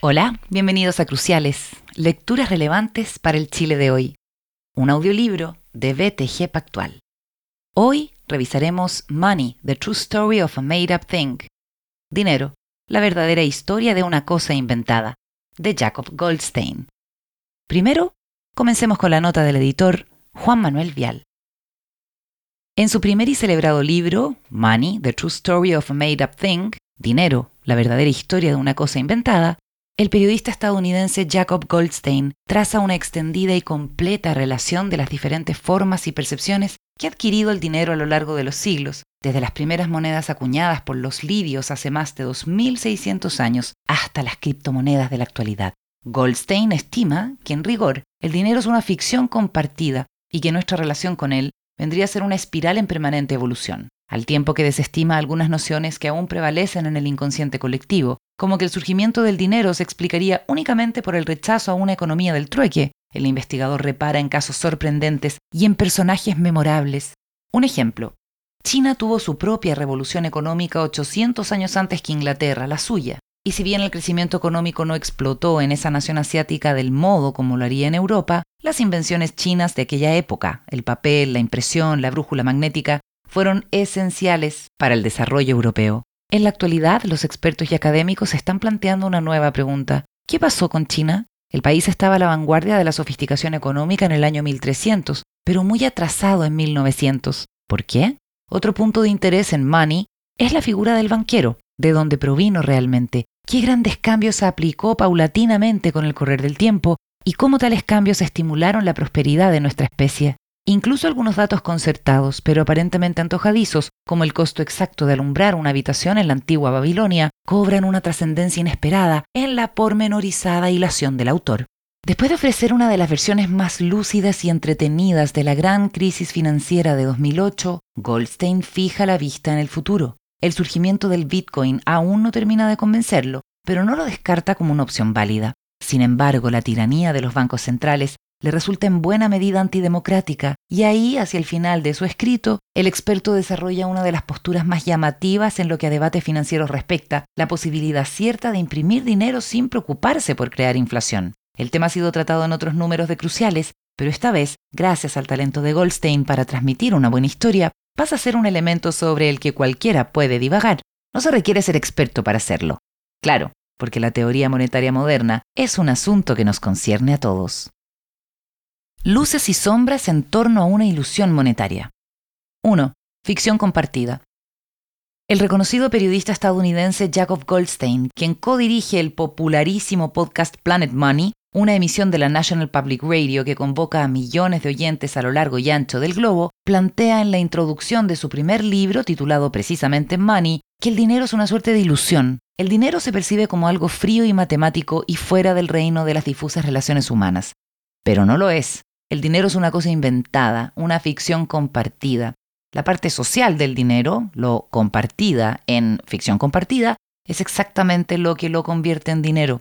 Hola, bienvenidos a Cruciales, lecturas relevantes para el Chile de hoy. Un audiolibro de BTG Pactual. Hoy revisaremos Money, The True Story of a Made Up Thing. Dinero, la verdadera historia de una cosa inventada, de Jacob Goldstein. Primero, comencemos con la nota del editor Juan Manuel Vial. En su primer y celebrado libro, Money, The True Story of a Made Up Thing, Dinero, la verdadera historia de una cosa inventada, el periodista estadounidense Jacob Goldstein traza una extendida y completa relación de las diferentes formas y percepciones que ha adquirido el dinero a lo largo de los siglos, desde las primeras monedas acuñadas por los lidios hace más de 2.600 años hasta las criptomonedas de la actualidad. Goldstein estima que en rigor el dinero es una ficción compartida y que nuestra relación con él vendría a ser una espiral en permanente evolución al tiempo que desestima algunas nociones que aún prevalecen en el inconsciente colectivo, como que el surgimiento del dinero se explicaría únicamente por el rechazo a una economía del trueque. El investigador repara en casos sorprendentes y en personajes memorables. Un ejemplo. China tuvo su propia revolución económica 800 años antes que Inglaterra, la suya. Y si bien el crecimiento económico no explotó en esa nación asiática del modo como lo haría en Europa, las invenciones chinas de aquella época, el papel, la impresión, la brújula magnética, fueron esenciales para el desarrollo europeo. En la actualidad, los expertos y académicos están planteando una nueva pregunta. ¿Qué pasó con China? El país estaba a la vanguardia de la sofisticación económica en el año 1300, pero muy atrasado en 1900. ¿Por qué? Otro punto de interés en Money es la figura del banquero, de dónde provino realmente, qué grandes cambios aplicó paulatinamente con el correr del tiempo y cómo tales cambios estimularon la prosperidad de nuestra especie. Incluso algunos datos concertados, pero aparentemente antojadizos, como el costo exacto de alumbrar una habitación en la antigua Babilonia, cobran una trascendencia inesperada en la pormenorizada hilación del autor. Después de ofrecer una de las versiones más lúcidas y entretenidas de la gran crisis financiera de 2008, Goldstein fija la vista en el futuro. El surgimiento del Bitcoin aún no termina de convencerlo, pero no lo descarta como una opción válida. Sin embargo, la tiranía de los bancos centrales le resulta en buena medida antidemocrática, y ahí, hacia el final de su escrito, el experto desarrolla una de las posturas más llamativas en lo que a debate financieros respecta, la posibilidad cierta de imprimir dinero sin preocuparse por crear inflación. El tema ha sido tratado en otros números de cruciales, pero esta vez, gracias al talento de Goldstein para transmitir una buena historia, pasa a ser un elemento sobre el que cualquiera puede divagar. No se requiere ser experto para hacerlo. Claro, porque la teoría monetaria moderna es un asunto que nos concierne a todos. Luces y sombras en torno a una ilusión monetaria. 1. Ficción compartida. El reconocido periodista estadounidense Jacob Goldstein, quien codirige el popularísimo podcast Planet Money, una emisión de la National Public Radio que convoca a millones de oyentes a lo largo y ancho del globo, plantea en la introducción de su primer libro, titulado precisamente Money, que el dinero es una suerte de ilusión. El dinero se percibe como algo frío y matemático y fuera del reino de las difusas relaciones humanas. Pero no lo es. El dinero es una cosa inventada, una ficción compartida. La parte social del dinero, lo compartida en ficción compartida, es exactamente lo que lo convierte en dinero.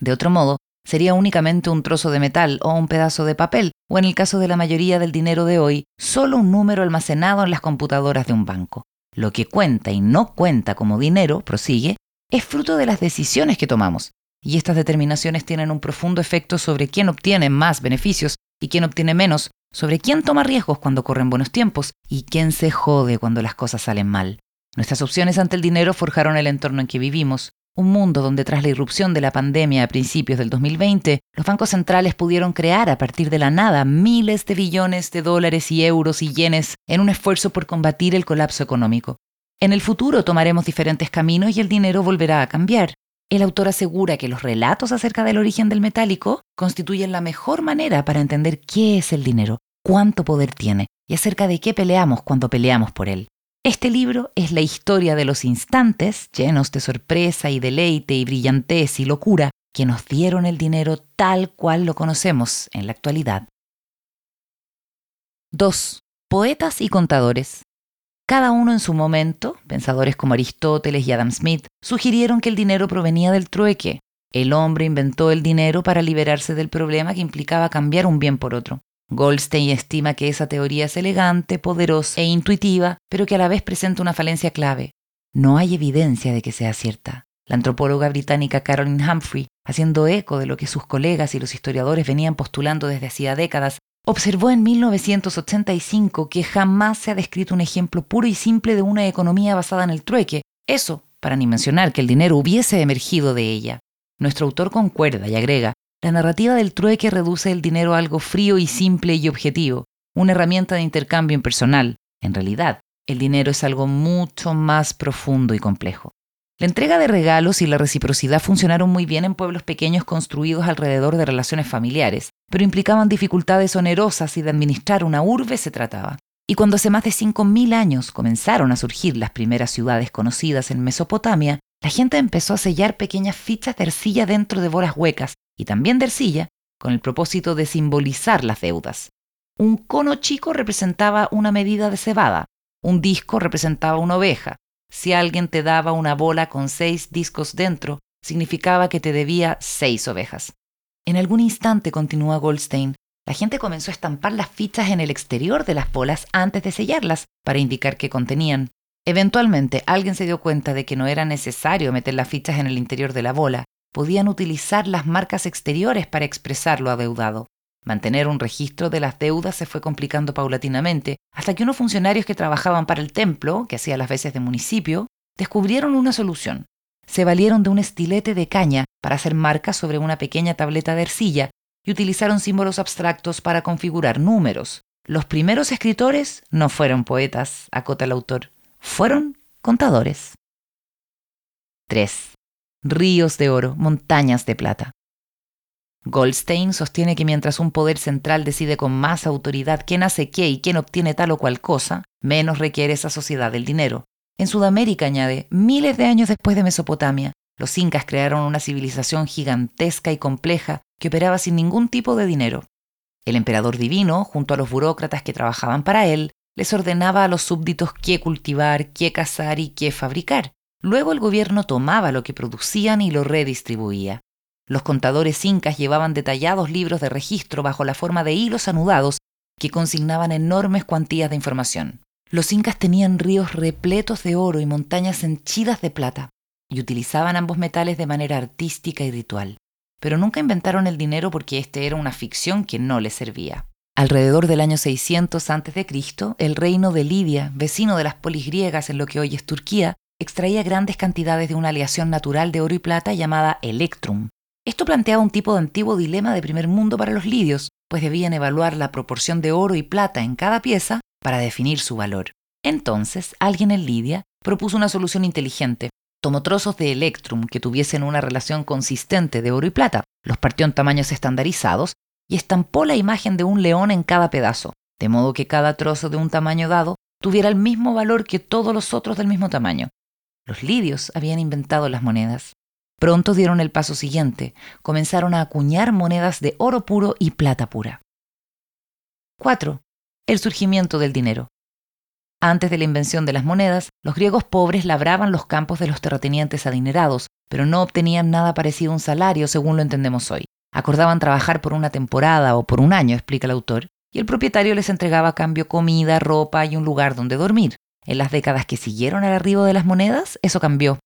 De otro modo, sería únicamente un trozo de metal o un pedazo de papel, o en el caso de la mayoría del dinero de hoy, solo un número almacenado en las computadoras de un banco. Lo que cuenta y no cuenta como dinero, prosigue, es fruto de las decisiones que tomamos, y estas determinaciones tienen un profundo efecto sobre quién obtiene más beneficios y quién obtiene menos, sobre quién toma riesgos cuando corren buenos tiempos y quién se jode cuando las cosas salen mal. Nuestras opciones ante el dinero forjaron el entorno en que vivimos, un mundo donde tras la irrupción de la pandemia a principios del 2020, los bancos centrales pudieron crear a partir de la nada miles de billones de dólares y euros y yenes en un esfuerzo por combatir el colapso económico. En el futuro tomaremos diferentes caminos y el dinero volverá a cambiar, el autor asegura que los relatos acerca del origen del metálico constituyen la mejor manera para entender qué es el dinero, cuánto poder tiene y acerca de qué peleamos cuando peleamos por él. Este libro es la historia de los instantes llenos de sorpresa y deleite y brillantez y locura que nos dieron el dinero tal cual lo conocemos en la actualidad. 2. Poetas y contadores. Cada uno en su momento, pensadores como Aristóteles y Adam Smith, sugirieron que el dinero provenía del trueque. El hombre inventó el dinero para liberarse del problema que implicaba cambiar un bien por otro. Goldstein estima que esa teoría es elegante, poderosa e intuitiva, pero que a la vez presenta una falencia clave. No hay evidencia de que sea cierta. La antropóloga británica Caroline Humphrey, haciendo eco de lo que sus colegas y los historiadores venían postulando desde hacía décadas, observó en 1985 que jamás se ha descrito un ejemplo puro y simple de una economía basada en el trueque. Eso, para ni mencionar que el dinero hubiese emergido de ella. Nuestro autor concuerda y agrega, la narrativa del trueque reduce el dinero a algo frío y simple y objetivo, una herramienta de intercambio impersonal. En realidad, el dinero es algo mucho más profundo y complejo. La entrega de regalos y la reciprocidad funcionaron muy bien en pueblos pequeños construidos alrededor de relaciones familiares, pero implicaban dificultades onerosas y de administrar una urbe se trataba. Y cuando hace más de 5.000 años comenzaron a surgir las primeras ciudades conocidas en Mesopotamia, la gente empezó a sellar pequeñas fichas de arcilla dentro de bolas huecas y también de arcilla, con el propósito de simbolizar las deudas. Un cono chico representaba una medida de cebada, un disco representaba una oveja, si alguien te daba una bola con seis discos dentro, significaba que te debía seis ovejas. En algún instante, continúa Goldstein, la gente comenzó a estampar las fichas en el exterior de las bolas antes de sellarlas para indicar qué contenían. Eventualmente, alguien se dio cuenta de que no era necesario meter las fichas en el interior de la bola, podían utilizar las marcas exteriores para expresar lo adeudado. Mantener un registro de las deudas se fue complicando paulatinamente, hasta que unos funcionarios que trabajaban para el templo, que hacía las veces de municipio, descubrieron una solución. Se valieron de un estilete de caña para hacer marcas sobre una pequeña tableta de arcilla y utilizaron símbolos abstractos para configurar números. Los primeros escritores no fueron poetas, acota el autor, fueron contadores. 3. Ríos de oro, montañas de plata. Goldstein sostiene que mientras un poder central decide con más autoridad quién hace qué y quién obtiene tal o cual cosa, menos requiere esa sociedad del dinero. En Sudamérica, añade, miles de años después de Mesopotamia, los incas crearon una civilización gigantesca y compleja que operaba sin ningún tipo de dinero. El emperador divino, junto a los burócratas que trabajaban para él, les ordenaba a los súbditos qué cultivar, qué cazar y qué fabricar. Luego el gobierno tomaba lo que producían y lo redistribuía. Los contadores incas llevaban detallados libros de registro bajo la forma de hilos anudados que consignaban enormes cuantías de información. Los incas tenían ríos repletos de oro y montañas henchidas de plata, y utilizaban ambos metales de manera artística y ritual. Pero nunca inventaron el dinero porque este era una ficción que no les servía. Alrededor del año 600 a.C., el reino de Lidia, vecino de las polis griegas en lo que hoy es Turquía, extraía grandes cantidades de una aleación natural de oro y plata llamada electrum, esto planteaba un tipo de antiguo dilema de primer mundo para los lidios, pues debían evaluar la proporción de oro y plata en cada pieza para definir su valor. Entonces, alguien en Lidia propuso una solución inteligente. Tomó trozos de electrum que tuviesen una relación consistente de oro y plata, los partió en tamaños estandarizados y estampó la imagen de un león en cada pedazo, de modo que cada trozo de un tamaño dado tuviera el mismo valor que todos los otros del mismo tamaño. Los lidios habían inventado las monedas. Pronto dieron el paso siguiente, comenzaron a acuñar monedas de oro puro y plata pura. 4. El surgimiento del dinero. Antes de la invención de las monedas, los griegos pobres labraban los campos de los terratenientes adinerados, pero no obtenían nada parecido a un salario según lo entendemos hoy. Acordaban trabajar por una temporada o por un año, explica el autor, y el propietario les entregaba a cambio comida, ropa y un lugar donde dormir. En las décadas que siguieron al arribo de las monedas, eso cambió.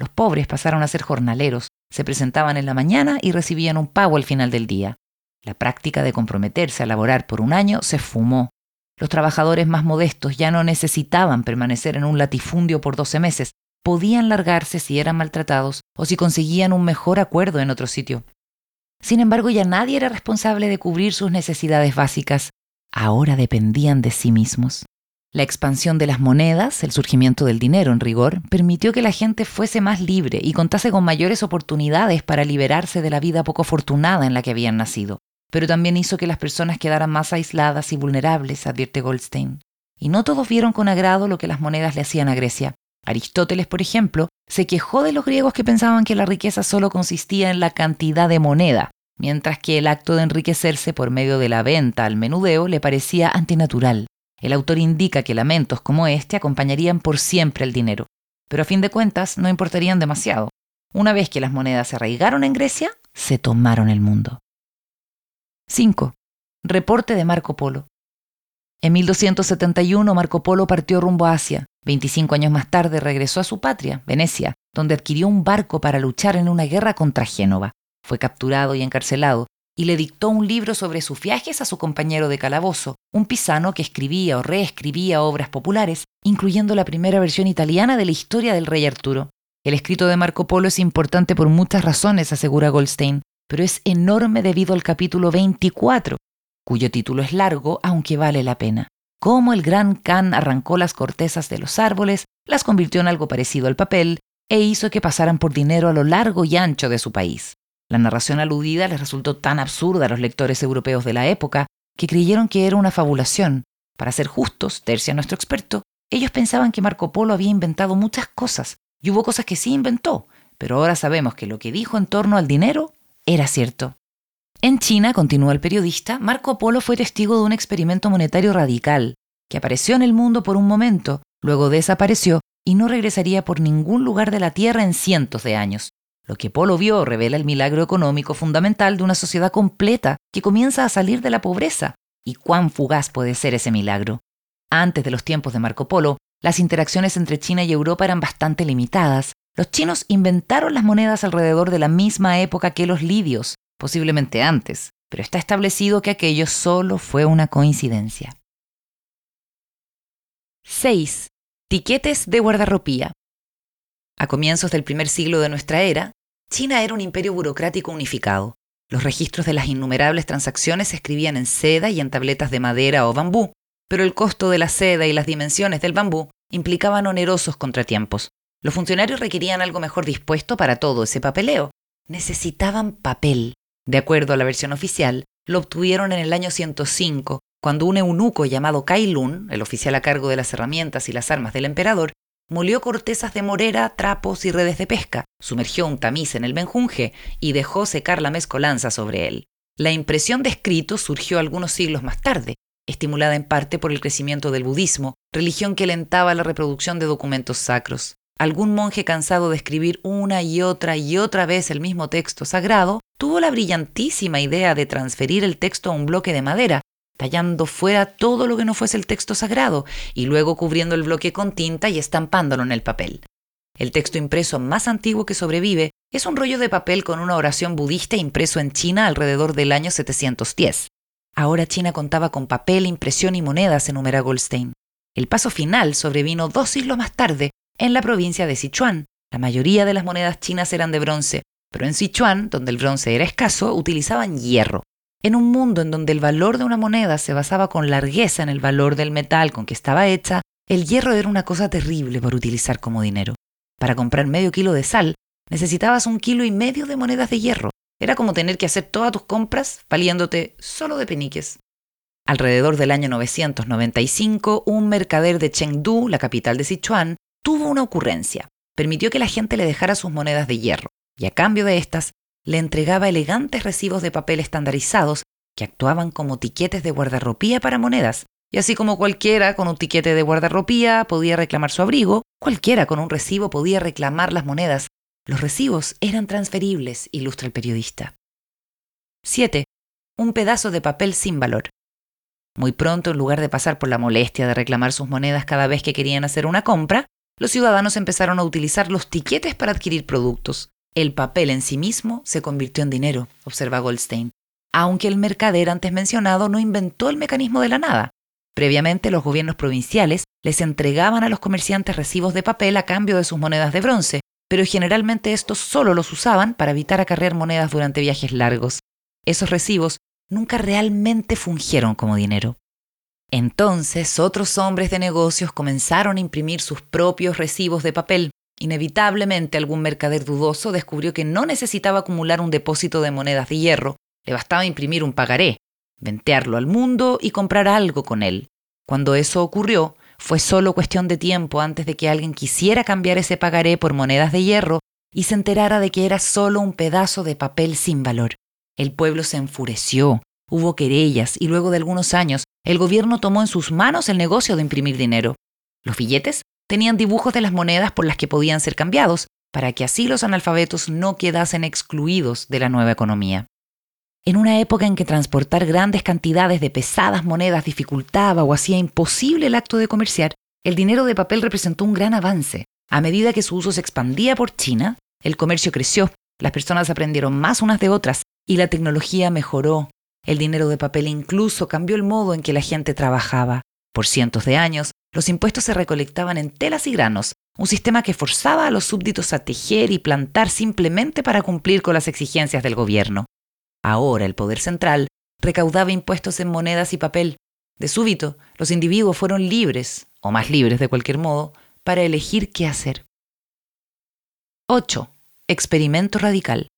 Los pobres pasaron a ser jornaleros, se presentaban en la mañana y recibían un pago al final del día. La práctica de comprometerse a laborar por un año se fumó. Los trabajadores más modestos ya no necesitaban permanecer en un latifundio por 12 meses, podían largarse si eran maltratados o si conseguían un mejor acuerdo en otro sitio. Sin embargo, ya nadie era responsable de cubrir sus necesidades básicas. Ahora dependían de sí mismos. La expansión de las monedas, el surgimiento del dinero en rigor, permitió que la gente fuese más libre y contase con mayores oportunidades para liberarse de la vida poco afortunada en la que habían nacido. Pero también hizo que las personas quedaran más aisladas y vulnerables, advierte Goldstein. Y no todos vieron con agrado lo que las monedas le hacían a Grecia. Aristóteles, por ejemplo, se quejó de los griegos que pensaban que la riqueza solo consistía en la cantidad de moneda, mientras que el acto de enriquecerse por medio de la venta al menudeo le parecía antinatural. El autor indica que lamentos como este acompañarían por siempre el dinero, pero a fin de cuentas no importarían demasiado. Una vez que las monedas se arraigaron en Grecia, se tomaron el mundo. 5. Reporte de Marco Polo. En 1271 Marco Polo partió rumbo a Asia. 25 años más tarde regresó a su patria, Venecia, donde adquirió un barco para luchar en una guerra contra Génova. Fue capturado y encarcelado, y le dictó un libro sobre sus viajes a su compañero de calabozo, un pisano que escribía o reescribía obras populares, incluyendo la primera versión italiana de la historia del rey Arturo. El escrito de Marco Polo es importante por muchas razones, asegura Goldstein, pero es enorme debido al capítulo 24, cuyo título es largo, aunque vale la pena. Cómo el gran Khan arrancó las cortezas de los árboles, las convirtió en algo parecido al papel e hizo que pasaran por dinero a lo largo y ancho de su país. La narración aludida les resultó tan absurda a los lectores europeos de la época que creyeron que era una fabulación. Para ser justos, tercia nuestro experto, ellos pensaban que Marco Polo había inventado muchas cosas, y hubo cosas que sí inventó, pero ahora sabemos que lo que dijo en torno al dinero era cierto. En China, continúa el periodista, Marco Polo fue testigo de un experimento monetario radical, que apareció en el mundo por un momento, luego desapareció y no regresaría por ningún lugar de la Tierra en cientos de años. Lo que Polo vio revela el milagro económico fundamental de una sociedad completa que comienza a salir de la pobreza. ¿Y cuán fugaz puede ser ese milagro? Antes de los tiempos de Marco Polo, las interacciones entre China y Europa eran bastante limitadas. Los chinos inventaron las monedas alrededor de la misma época que los lidios, posiblemente antes, pero está establecido que aquello solo fue una coincidencia. 6. Tiquetes de guardarropía. A comienzos del primer siglo de nuestra era, China era un imperio burocrático unificado. Los registros de las innumerables transacciones se escribían en seda y en tabletas de madera o bambú, pero el costo de la seda y las dimensiones del bambú implicaban onerosos contratiempos. Los funcionarios requerían algo mejor dispuesto para todo ese papeleo. Necesitaban papel. De acuerdo a la versión oficial, lo obtuvieron en el año 105, cuando un eunuco llamado Kai Lun, el oficial a cargo de las herramientas y las armas del emperador, molió cortezas de morera, trapos y redes de pesca, sumergió un tamiz en el menjunje y dejó secar la mezcolanza sobre él. La impresión de escrito surgió algunos siglos más tarde, estimulada en parte por el crecimiento del budismo, religión que alentaba la reproducción de documentos sacros. Algún monje cansado de escribir una y otra y otra vez el mismo texto sagrado, tuvo la brillantísima idea de transferir el texto a un bloque de madera, tallando fuera todo lo que no fuese el texto sagrado y luego cubriendo el bloque con tinta y estampándolo en el papel. El texto impreso más antiguo que sobrevive es un rollo de papel con una oración budista impreso en China alrededor del año 710. Ahora China contaba con papel, impresión y monedas, enumera Goldstein. El paso final sobrevino dos siglos más tarde en la provincia de Sichuan. La mayoría de las monedas chinas eran de bronce, pero en Sichuan, donde el bronce era escaso, utilizaban hierro. En un mundo en donde el valor de una moneda se basaba con largueza en el valor del metal con que estaba hecha, el hierro era una cosa terrible para utilizar como dinero. Para comprar medio kilo de sal, necesitabas un kilo y medio de monedas de hierro. Era como tener que hacer todas tus compras valiéndote solo de peniques. Alrededor del año 995, un mercader de Chengdu, la capital de Sichuan, tuvo una ocurrencia. Permitió que la gente le dejara sus monedas de hierro, y a cambio de estas, le entregaba elegantes recibos de papel estandarizados que actuaban como tiquetes de guardarropía para monedas, y así como cualquiera con un tiquete de guardarropía podía reclamar su abrigo, cualquiera con un recibo podía reclamar las monedas. Los recibos eran transferibles, ilustra el periodista. 7. Un pedazo de papel sin valor. Muy pronto, en lugar de pasar por la molestia de reclamar sus monedas cada vez que querían hacer una compra, los ciudadanos empezaron a utilizar los tiquetes para adquirir productos. El papel en sí mismo se convirtió en dinero, observa Goldstein, aunque el mercader antes mencionado no inventó el mecanismo de la nada. Previamente los gobiernos provinciales les entregaban a los comerciantes recibos de papel a cambio de sus monedas de bronce, pero generalmente estos solo los usaban para evitar acarrear monedas durante viajes largos. Esos recibos nunca realmente fungieron como dinero. Entonces otros hombres de negocios comenzaron a imprimir sus propios recibos de papel, Inevitablemente algún mercader dudoso descubrió que no necesitaba acumular un depósito de monedas de hierro, le bastaba imprimir un pagaré, ventearlo al mundo y comprar algo con él. Cuando eso ocurrió, fue solo cuestión de tiempo antes de que alguien quisiera cambiar ese pagaré por monedas de hierro y se enterara de que era solo un pedazo de papel sin valor. El pueblo se enfureció, hubo querellas y luego de algunos años el gobierno tomó en sus manos el negocio de imprimir dinero. Los billetes tenían dibujos de las monedas por las que podían ser cambiados, para que así los analfabetos no quedasen excluidos de la nueva economía. En una época en que transportar grandes cantidades de pesadas monedas dificultaba o hacía imposible el acto de comerciar, el dinero de papel representó un gran avance. A medida que su uso se expandía por China, el comercio creció, las personas aprendieron más unas de otras y la tecnología mejoró. El dinero de papel incluso cambió el modo en que la gente trabajaba. Por cientos de años, los impuestos se recolectaban en telas y granos, un sistema que forzaba a los súbditos a tejer y plantar simplemente para cumplir con las exigencias del gobierno. Ahora el poder central recaudaba impuestos en monedas y papel. De súbito, los individuos fueron libres, o más libres de cualquier modo, para elegir qué hacer. 8. Experimento radical.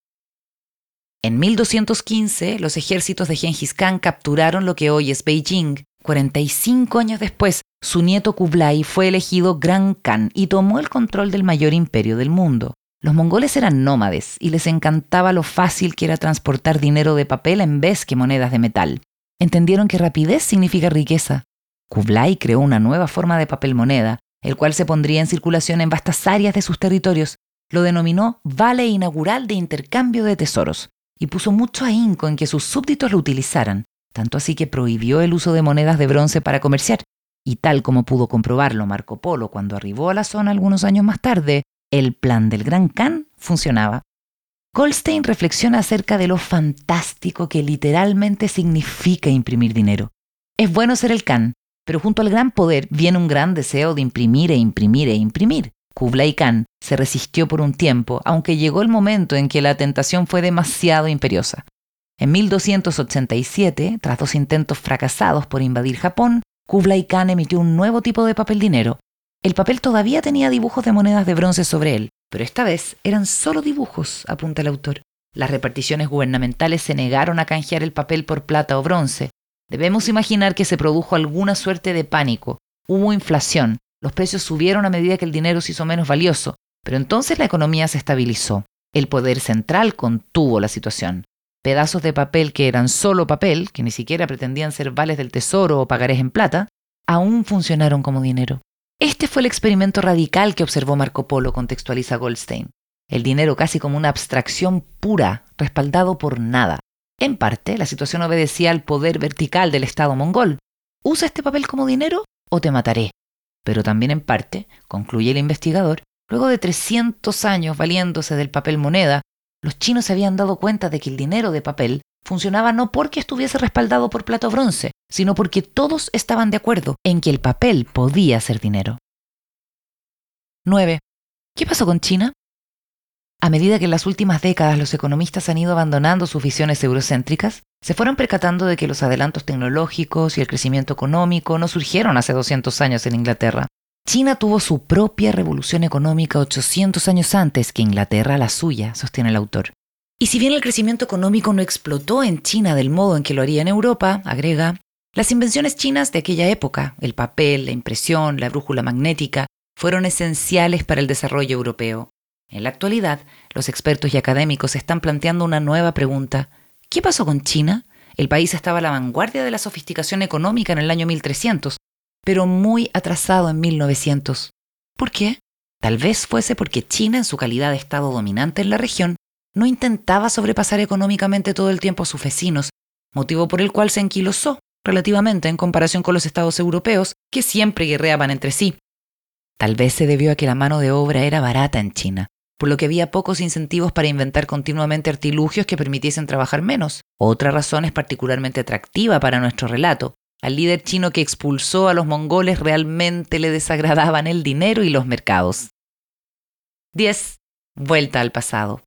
En 1215, los ejércitos de Genghis Khan capturaron lo que hoy es Beijing. 45 años después, su nieto Kublai fue elegido Gran Khan y tomó el control del mayor imperio del mundo. Los mongoles eran nómades y les encantaba lo fácil que era transportar dinero de papel en vez que monedas de metal. Entendieron que rapidez significa riqueza. Kublai creó una nueva forma de papel moneda, el cual se pondría en circulación en vastas áreas de sus territorios. Lo denominó Vale Inaugural de Intercambio de Tesoros y puso mucho ahínco en que sus súbditos lo utilizaran, tanto así que prohibió el uso de monedas de bronce para comerciar. Y tal como pudo comprobarlo Marco Polo cuando arribó a la zona algunos años más tarde, el plan del Gran Khan funcionaba. Goldstein reflexiona acerca de lo fantástico que literalmente significa imprimir dinero. Es bueno ser el Khan, pero junto al gran poder viene un gran deseo de imprimir e imprimir e imprimir. Kublai Khan se resistió por un tiempo, aunque llegó el momento en que la tentación fue demasiado imperiosa. En 1287, tras dos intentos fracasados por invadir Japón, Kublai Khan emitió un nuevo tipo de papel dinero, el papel todavía tenía dibujos de monedas de bronce sobre él, pero esta vez eran solo dibujos, apunta el autor. Las reparticiones gubernamentales se negaron a canjear el papel por plata o bronce. Debemos imaginar que se produjo alguna suerte de pánico. Hubo inflación, los precios subieron a medida que el dinero se hizo menos valioso, pero entonces la economía se estabilizó. El poder central contuvo la situación. Pedazos de papel que eran solo papel, que ni siquiera pretendían ser vales del tesoro o pagarés en plata, aún funcionaron como dinero. Este fue el experimento radical que observó Marco Polo, contextualiza Goldstein. El dinero casi como una abstracción pura, respaldado por nada. En parte, la situación obedecía al poder vertical del Estado mongol. ¿Usa este papel como dinero o te mataré? Pero también en parte, concluye el investigador, luego de 300 años valiéndose del papel moneda, los chinos se habían dado cuenta de que el dinero de papel funcionaba no porque estuviese respaldado por plato bronce, sino porque todos estaban de acuerdo en que el papel podía ser dinero. 9. ¿Qué pasó con China? A medida que en las últimas décadas los economistas han ido abandonando sus visiones eurocéntricas, se fueron percatando de que los adelantos tecnológicos y el crecimiento económico no surgieron hace 200 años en Inglaterra. China tuvo su propia revolución económica 800 años antes que Inglaterra la suya, sostiene el autor. Y si bien el crecimiento económico no explotó en China del modo en que lo haría en Europa, agrega, las invenciones chinas de aquella época, el papel, la impresión, la brújula magnética, fueron esenciales para el desarrollo europeo. En la actualidad, los expertos y académicos están planteando una nueva pregunta. ¿Qué pasó con China? El país estaba a la vanguardia de la sofisticación económica en el año 1300, pero muy atrasado en 1900. ¿Por qué? Tal vez fuese porque China, en su calidad de Estado dominante en la región, no intentaba sobrepasar económicamente todo el tiempo a sus vecinos, motivo por el cual se enquilosó relativamente en comparación con los estados europeos, que siempre guerreaban entre sí. Tal vez se debió a que la mano de obra era barata en China, por lo que había pocos incentivos para inventar continuamente artilugios que permitiesen trabajar menos. Otra razón es particularmente atractiva para nuestro relato. Al líder chino que expulsó a los mongoles realmente le desagradaban el dinero y los mercados. 10. Vuelta al pasado.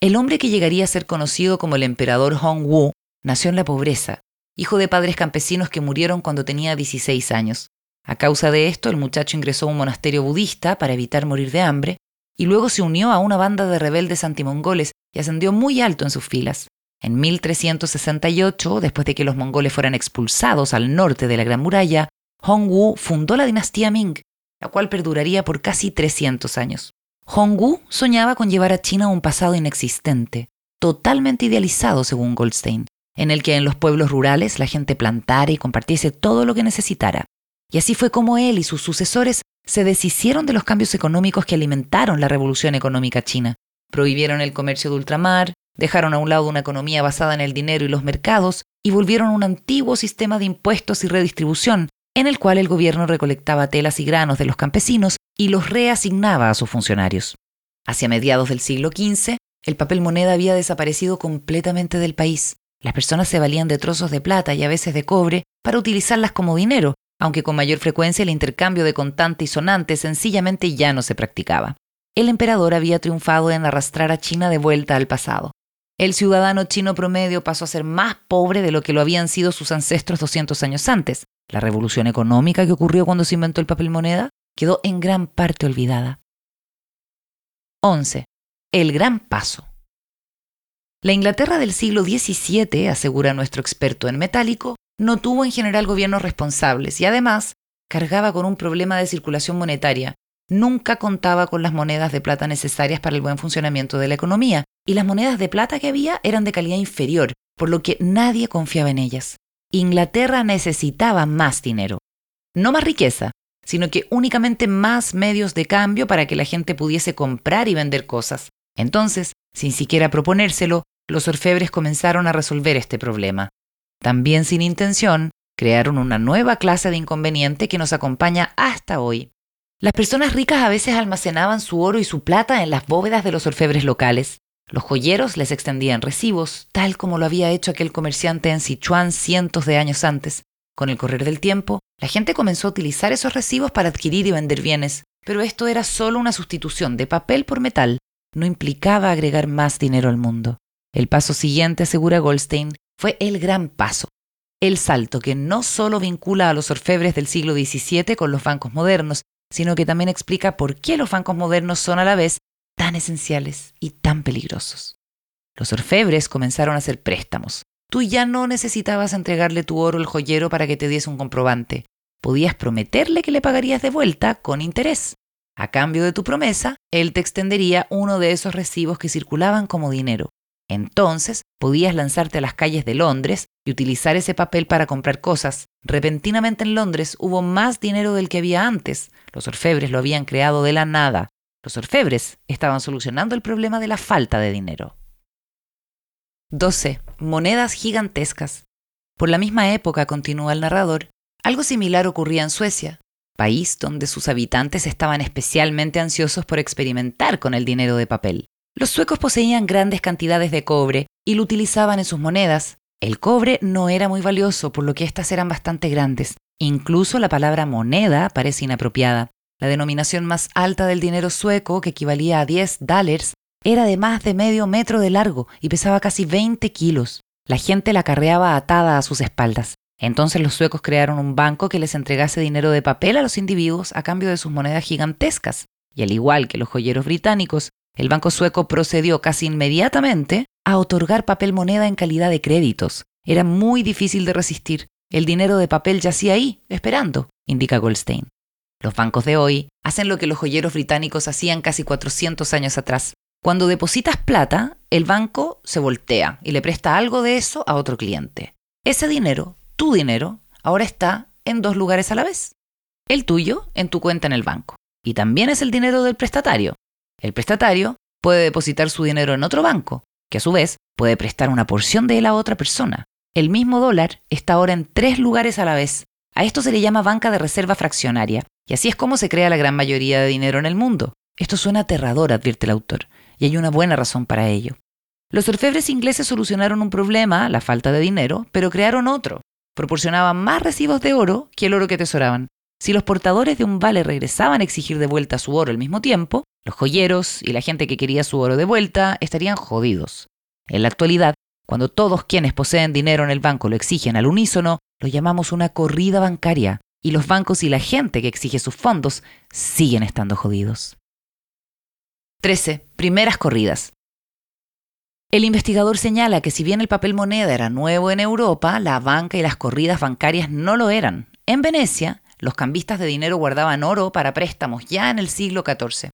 El hombre que llegaría a ser conocido como el emperador Hongwu nació en la pobreza, hijo de padres campesinos que murieron cuando tenía 16 años. A causa de esto, el muchacho ingresó a un monasterio budista para evitar morir de hambre, y luego se unió a una banda de rebeldes antimongoles y ascendió muy alto en sus filas. En 1368, después de que los mongoles fueran expulsados al norte de la Gran Muralla, Hongwu fundó la dinastía Ming, la cual perduraría por casi 300 años. Hongwu soñaba con llevar a China un pasado inexistente, totalmente idealizado según Goldstein, en el que en los pueblos rurales la gente plantara y compartiese todo lo que necesitara. Y así fue como él y sus sucesores se deshicieron de los cambios económicos que alimentaron la revolución económica china. Prohibieron el comercio de ultramar, dejaron a un lado una economía basada en el dinero y los mercados y volvieron a un antiguo sistema de impuestos y redistribución, en el cual el gobierno recolectaba telas y granos de los campesinos y los reasignaba a sus funcionarios. Hacia mediados del siglo XV, el papel moneda había desaparecido completamente del país. Las personas se valían de trozos de plata y a veces de cobre para utilizarlas como dinero, aunque con mayor frecuencia el intercambio de contante y sonante sencillamente ya no se practicaba. El emperador había triunfado en arrastrar a China de vuelta al pasado. El ciudadano chino promedio pasó a ser más pobre de lo que lo habían sido sus ancestros 200 años antes. La revolución económica que ocurrió cuando se inventó el papel moneda quedó en gran parte olvidada. 11. El gran paso. La Inglaterra del siglo XVII, asegura nuestro experto en metálico, no tuvo en general gobiernos responsables y además cargaba con un problema de circulación monetaria. Nunca contaba con las monedas de plata necesarias para el buen funcionamiento de la economía, y las monedas de plata que había eran de calidad inferior, por lo que nadie confiaba en ellas. Inglaterra necesitaba más dinero. No más riqueza, sino que únicamente más medios de cambio para que la gente pudiese comprar y vender cosas. Entonces, sin siquiera proponérselo, los orfebres comenzaron a resolver este problema. También sin intención, crearon una nueva clase de inconveniente que nos acompaña hasta hoy. Las personas ricas a veces almacenaban su oro y su plata en las bóvedas de los orfebres locales. Los joyeros les extendían recibos, tal como lo había hecho aquel comerciante en Sichuan cientos de años antes. Con el correr del tiempo, la gente comenzó a utilizar esos recibos para adquirir y vender bienes, pero esto era solo una sustitución de papel por metal, no implicaba agregar más dinero al mundo. El paso siguiente, asegura Goldstein, fue el gran paso, el salto que no solo vincula a los orfebres del siglo XVII con los bancos modernos, sino que también explica por qué los bancos modernos son a la vez tan esenciales y tan peligrosos. Los orfebres comenzaron a hacer préstamos. Tú ya no necesitabas entregarle tu oro al joyero para que te diese un comprobante. Podías prometerle que le pagarías de vuelta con interés. A cambio de tu promesa, él te extendería uno de esos recibos que circulaban como dinero. Entonces podías lanzarte a las calles de Londres y utilizar ese papel para comprar cosas. Repentinamente en Londres hubo más dinero del que había antes. Los orfebres lo habían creado de la nada. Los orfebres estaban solucionando el problema de la falta de dinero. 12. Monedas gigantescas. Por la misma época, continúa el narrador, algo similar ocurría en Suecia, país donde sus habitantes estaban especialmente ansiosos por experimentar con el dinero de papel. Los suecos poseían grandes cantidades de cobre y lo utilizaban en sus monedas. El cobre no era muy valioso, por lo que éstas eran bastante grandes. Incluso la palabra moneda parece inapropiada. La denominación más alta del dinero sueco, que equivalía a 10 dólares, era de más de medio metro de largo y pesaba casi 20 kilos. La gente la carreaba atada a sus espaldas. Entonces los suecos crearon un banco que les entregase dinero de papel a los individuos a cambio de sus monedas gigantescas. Y al igual que los joyeros británicos, el banco sueco procedió casi inmediatamente a otorgar papel moneda en calidad de créditos. Era muy difícil de resistir. El dinero de papel yacía ahí, esperando, indica Goldstein. Los bancos de hoy hacen lo que los joyeros británicos hacían casi 400 años atrás. Cuando depositas plata, el banco se voltea y le presta algo de eso a otro cliente. Ese dinero tu dinero ahora está en dos lugares a la vez. El tuyo en tu cuenta en el banco. Y también es el dinero del prestatario. El prestatario puede depositar su dinero en otro banco, que a su vez puede prestar una porción de él a otra persona. El mismo dólar está ahora en tres lugares a la vez. A esto se le llama banca de reserva fraccionaria, y así es como se crea la gran mayoría de dinero en el mundo. Esto suena aterrador, advierte el autor, y hay una buena razón para ello. Los orfebres ingleses solucionaron un problema, la falta de dinero, pero crearon otro, proporcionaban más recibos de oro que el oro que atesoraban. Si los portadores de un vale regresaban a exigir de vuelta su oro al mismo tiempo, los joyeros y la gente que quería su oro de vuelta estarían jodidos. En la actualidad, cuando todos quienes poseen dinero en el banco lo exigen al unísono, lo llamamos una corrida bancaria, y los bancos y la gente que exige sus fondos siguen estando jodidos. 13. Primeras corridas. El investigador señala que si bien el papel moneda era nuevo en Europa, la banca y las corridas bancarias no lo eran. En Venecia, los cambistas de dinero guardaban oro para préstamos ya en el siglo XIV.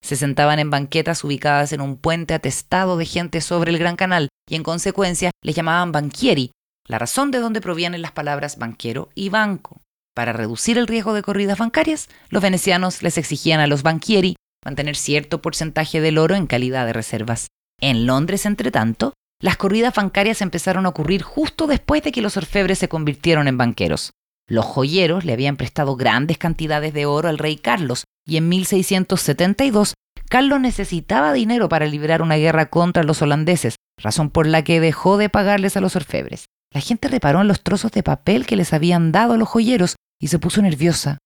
Se sentaban en banquetas ubicadas en un puente atestado de gente sobre el Gran Canal y en consecuencia les llamaban banquieri, la razón de donde provienen las palabras banquero y banco. Para reducir el riesgo de corridas bancarias, los venecianos les exigían a los banquieri mantener cierto porcentaje del oro en calidad de reservas. En Londres, entre tanto, las corridas bancarias empezaron a ocurrir justo después de que los orfebres se convirtieron en banqueros. Los joyeros le habían prestado grandes cantidades de oro al rey Carlos y en 1672 Carlos necesitaba dinero para librar una guerra contra los holandeses, razón por la que dejó de pagarles a los orfebres. La gente reparó en los trozos de papel que les habían dado los joyeros y se puso nerviosa.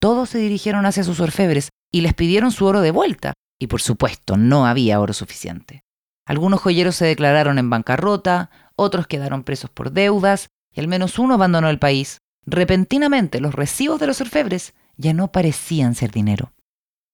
Todos se dirigieron hacia sus orfebres y les pidieron su oro de vuelta, y por supuesto no había oro suficiente. Algunos joyeros se declararon en bancarrota, otros quedaron presos por deudas, y al menos uno abandonó el país. Repentinamente los recibos de los orfebres ya no parecían ser dinero.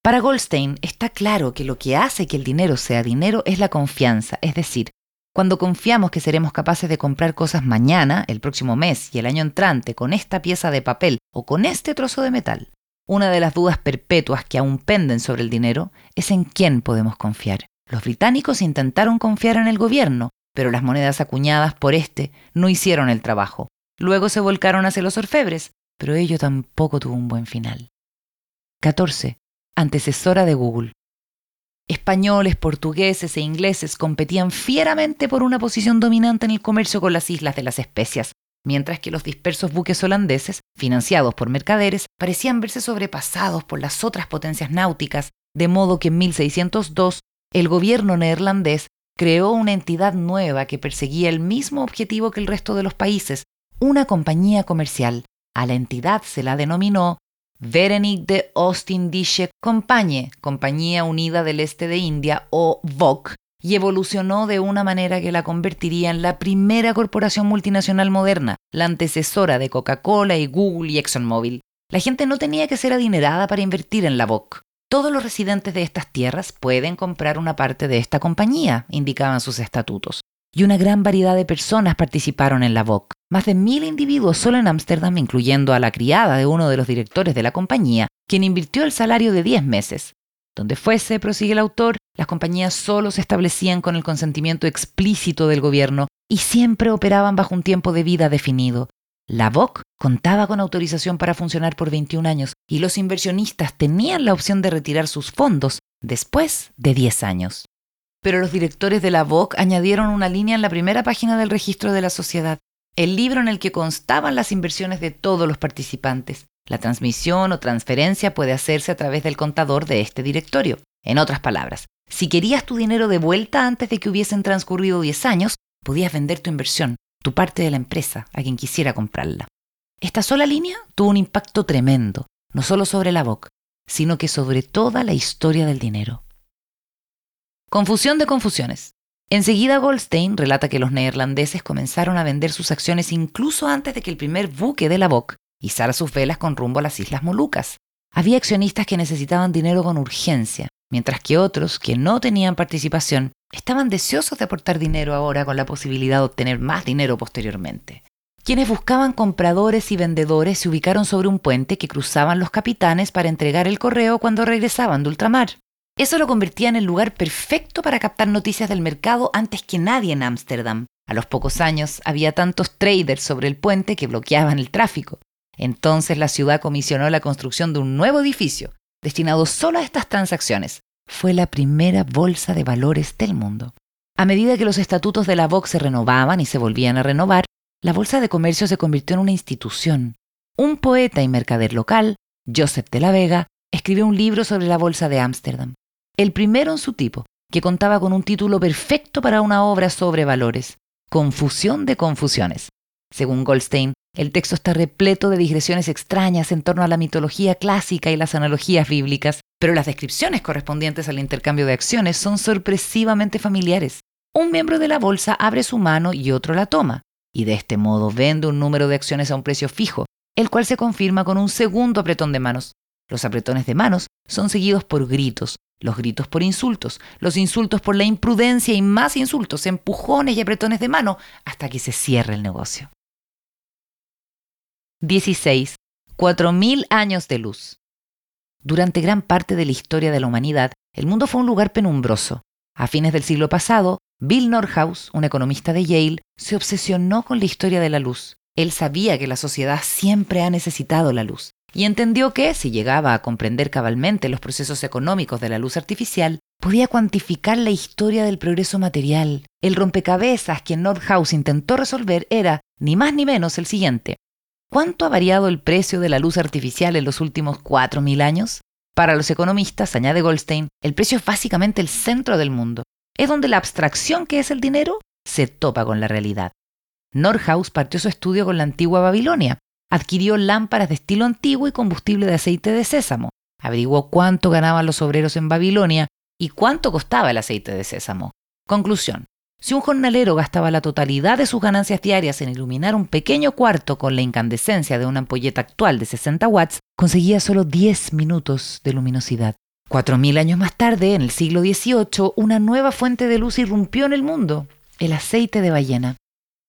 Para Goldstein está claro que lo que hace que el dinero sea dinero es la confianza, es decir, cuando confiamos que seremos capaces de comprar cosas mañana, el próximo mes y el año entrante con esta pieza de papel o con este trozo de metal, una de las dudas perpetuas que aún penden sobre el dinero es en quién podemos confiar. Los británicos intentaron confiar en el gobierno, pero las monedas acuñadas por este no hicieron el trabajo. Luego se volcaron hacia los orfebres, pero ello tampoco tuvo un buen final. 14 antecesora de Google. Españoles, portugueses e ingleses competían fieramente por una posición dominante en el comercio con las islas de las especias, mientras que los dispersos buques holandeses, financiados por mercaderes, parecían verse sobrepasados por las otras potencias náuticas, de modo que en 1602 el gobierno neerlandés creó una entidad nueva que perseguía el mismo objetivo que el resto de los países, una compañía comercial. A la entidad se la denominó Verenic de Ostindische Compagnie, Compañía Unida del Este de India, o VOC, y evolucionó de una manera que la convertiría en la primera corporación multinacional moderna, la antecesora de Coca-Cola y Google y ExxonMobil. La gente no tenía que ser adinerada para invertir en la VOC. Todos los residentes de estas tierras pueden comprar una parte de esta compañía, indicaban sus estatutos y una gran variedad de personas participaron en la VOC. Más de mil individuos solo en Ámsterdam, incluyendo a la criada de uno de los directores de la compañía, quien invirtió el salario de 10 meses. Donde fuese, prosigue el autor, las compañías solo se establecían con el consentimiento explícito del gobierno y siempre operaban bajo un tiempo de vida definido. La VOC contaba con autorización para funcionar por 21 años y los inversionistas tenían la opción de retirar sus fondos después de 10 años pero los directores de la VOC añadieron una línea en la primera página del registro de la sociedad, el libro en el que constaban las inversiones de todos los participantes. La transmisión o transferencia puede hacerse a través del contador de este directorio. En otras palabras, si querías tu dinero de vuelta antes de que hubiesen transcurrido 10 años, podías vender tu inversión, tu parte de la empresa, a quien quisiera comprarla. Esta sola línea tuvo un impacto tremendo, no solo sobre la VOC, sino que sobre toda la historia del dinero. Confusión de confusiones. Enseguida Goldstein relata que los neerlandeses comenzaron a vender sus acciones incluso antes de que el primer buque de la BOC izara sus velas con rumbo a las Islas Molucas. Había accionistas que necesitaban dinero con urgencia, mientras que otros, que no tenían participación, estaban deseosos de aportar dinero ahora con la posibilidad de obtener más dinero posteriormente. Quienes buscaban compradores y vendedores se ubicaron sobre un puente que cruzaban los capitanes para entregar el correo cuando regresaban de ultramar. Eso lo convertía en el lugar perfecto para captar noticias del mercado antes que nadie en Ámsterdam. A los pocos años había tantos traders sobre el puente que bloqueaban el tráfico. Entonces la ciudad comisionó la construcción de un nuevo edificio destinado solo a estas transacciones. Fue la primera bolsa de valores del mundo. A medida que los estatutos de la Vox se renovaban y se volvían a renovar, la Bolsa de Comercio se convirtió en una institución. Un poeta y mercader local, Joseph de la Vega, escribió un libro sobre la Bolsa de Ámsterdam el primero en su tipo, que contaba con un título perfecto para una obra sobre valores, Confusión de confusiones. Según Goldstein, el texto está repleto de digresiones extrañas en torno a la mitología clásica y las analogías bíblicas, pero las descripciones correspondientes al intercambio de acciones son sorpresivamente familiares. Un miembro de la bolsa abre su mano y otro la toma, y de este modo vende un número de acciones a un precio fijo, el cual se confirma con un segundo apretón de manos. Los apretones de manos son seguidos por gritos, los gritos por insultos, los insultos por la imprudencia y más insultos, empujones y apretones de mano, hasta que se cierre el negocio. 16. 4.000 años de luz. Durante gran parte de la historia de la humanidad, el mundo fue un lugar penumbroso. A fines del siglo pasado, Bill Nordhaus, un economista de Yale, se obsesionó con la historia de la luz. Él sabía que la sociedad siempre ha necesitado la luz y entendió que, si llegaba a comprender cabalmente los procesos económicos de la luz artificial, podía cuantificar la historia del progreso material. El rompecabezas que Nordhaus intentó resolver era, ni más ni menos, el siguiente. ¿Cuánto ha variado el precio de la luz artificial en los últimos 4.000 años? Para los economistas, añade Goldstein, el precio es básicamente el centro del mundo. Es donde la abstracción que es el dinero se topa con la realidad. Norhaus partió su estudio con la antigua Babilonia. Adquirió lámparas de estilo antiguo y combustible de aceite de sésamo. Averiguó cuánto ganaban los obreros en Babilonia y cuánto costaba el aceite de sésamo. Conclusión. Si un jornalero gastaba la totalidad de sus ganancias diarias en iluminar un pequeño cuarto con la incandescencia de una ampolleta actual de 60 watts, conseguía solo 10 minutos de luminosidad. Cuatro mil años más tarde, en el siglo XVIII, una nueva fuente de luz irrumpió en el mundo, el aceite de ballena.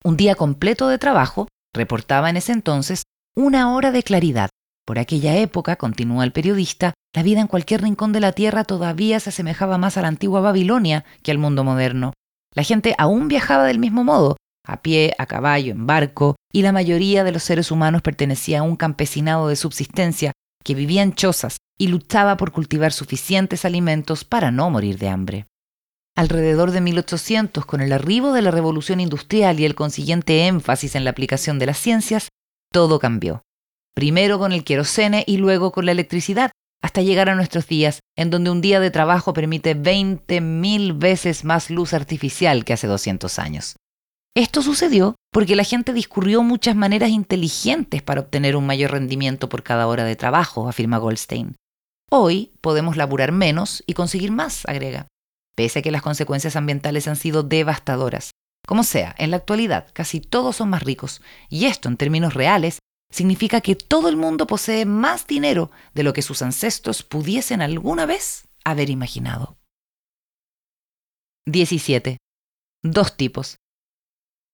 Un día completo de trabajo, reportaba en ese entonces, una hora de claridad. Por aquella época, continúa el periodista, la vida en cualquier rincón de la Tierra todavía se asemejaba más a la antigua Babilonia que al mundo moderno. La gente aún viajaba del mismo modo, a pie, a caballo, en barco, y la mayoría de los seres humanos pertenecía a un campesinado de subsistencia que vivía en chozas y luchaba por cultivar suficientes alimentos para no morir de hambre. Alrededor de 1800, con el arribo de la revolución industrial y el consiguiente énfasis en la aplicación de las ciencias, todo cambió. Primero con el querosene y luego con la electricidad, hasta llegar a nuestros días, en donde un día de trabajo permite 20.000 veces más luz artificial que hace 200 años. Esto sucedió porque la gente discurrió muchas maneras inteligentes para obtener un mayor rendimiento por cada hora de trabajo, afirma Goldstein. Hoy podemos laburar menos y conseguir más, agrega, pese a que las consecuencias ambientales han sido devastadoras. Como sea, en la actualidad casi todos son más ricos, y esto en términos reales significa que todo el mundo posee más dinero de lo que sus ancestros pudiesen alguna vez haber imaginado. 17. Dos tipos.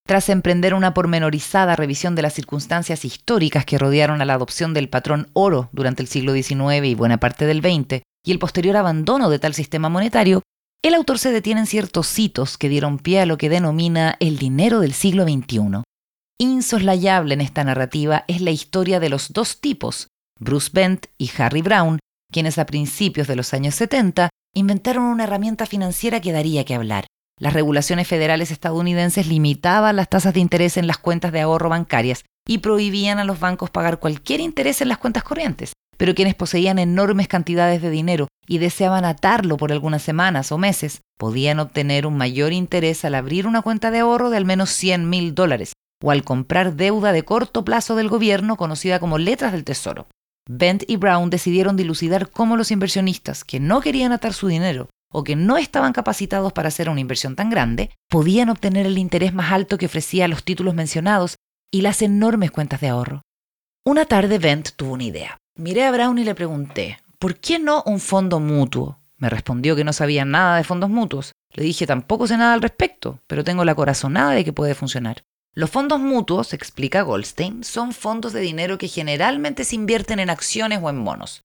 Tras emprender una pormenorizada revisión de las circunstancias históricas que rodearon a la adopción del patrón oro durante el siglo XIX y buena parte del XX, y el posterior abandono de tal sistema monetario, el autor se detiene en ciertos hitos que dieron pie a lo que denomina el dinero del siglo XXI. Insoslayable en esta narrativa es la historia de los dos tipos, Bruce Bent y Harry Brown, quienes a principios de los años 70 inventaron una herramienta financiera que daría que hablar. Las regulaciones federales estadounidenses limitaban las tasas de interés en las cuentas de ahorro bancarias y prohibían a los bancos pagar cualquier interés en las cuentas corrientes. Pero quienes poseían enormes cantidades de dinero y deseaban atarlo por algunas semanas o meses, podían obtener un mayor interés al abrir una cuenta de ahorro de al menos 100 mil dólares, o al comprar deuda de corto plazo del gobierno conocida como letras del tesoro. Bent y Brown decidieron dilucidar cómo los inversionistas que no querían atar su dinero o que no estaban capacitados para hacer una inversión tan grande, podían obtener el interés más alto que ofrecía los títulos mencionados y las enormes cuentas de ahorro. Una tarde Bent tuvo una idea. Miré a Brown y le pregunté, ¿por qué no un fondo mutuo? Me respondió que no sabía nada de fondos mutuos. Le dije, tampoco sé nada al respecto, pero tengo la corazonada de que puede funcionar. Los fondos mutuos, explica Goldstein, son fondos de dinero que generalmente se invierten en acciones o en bonos.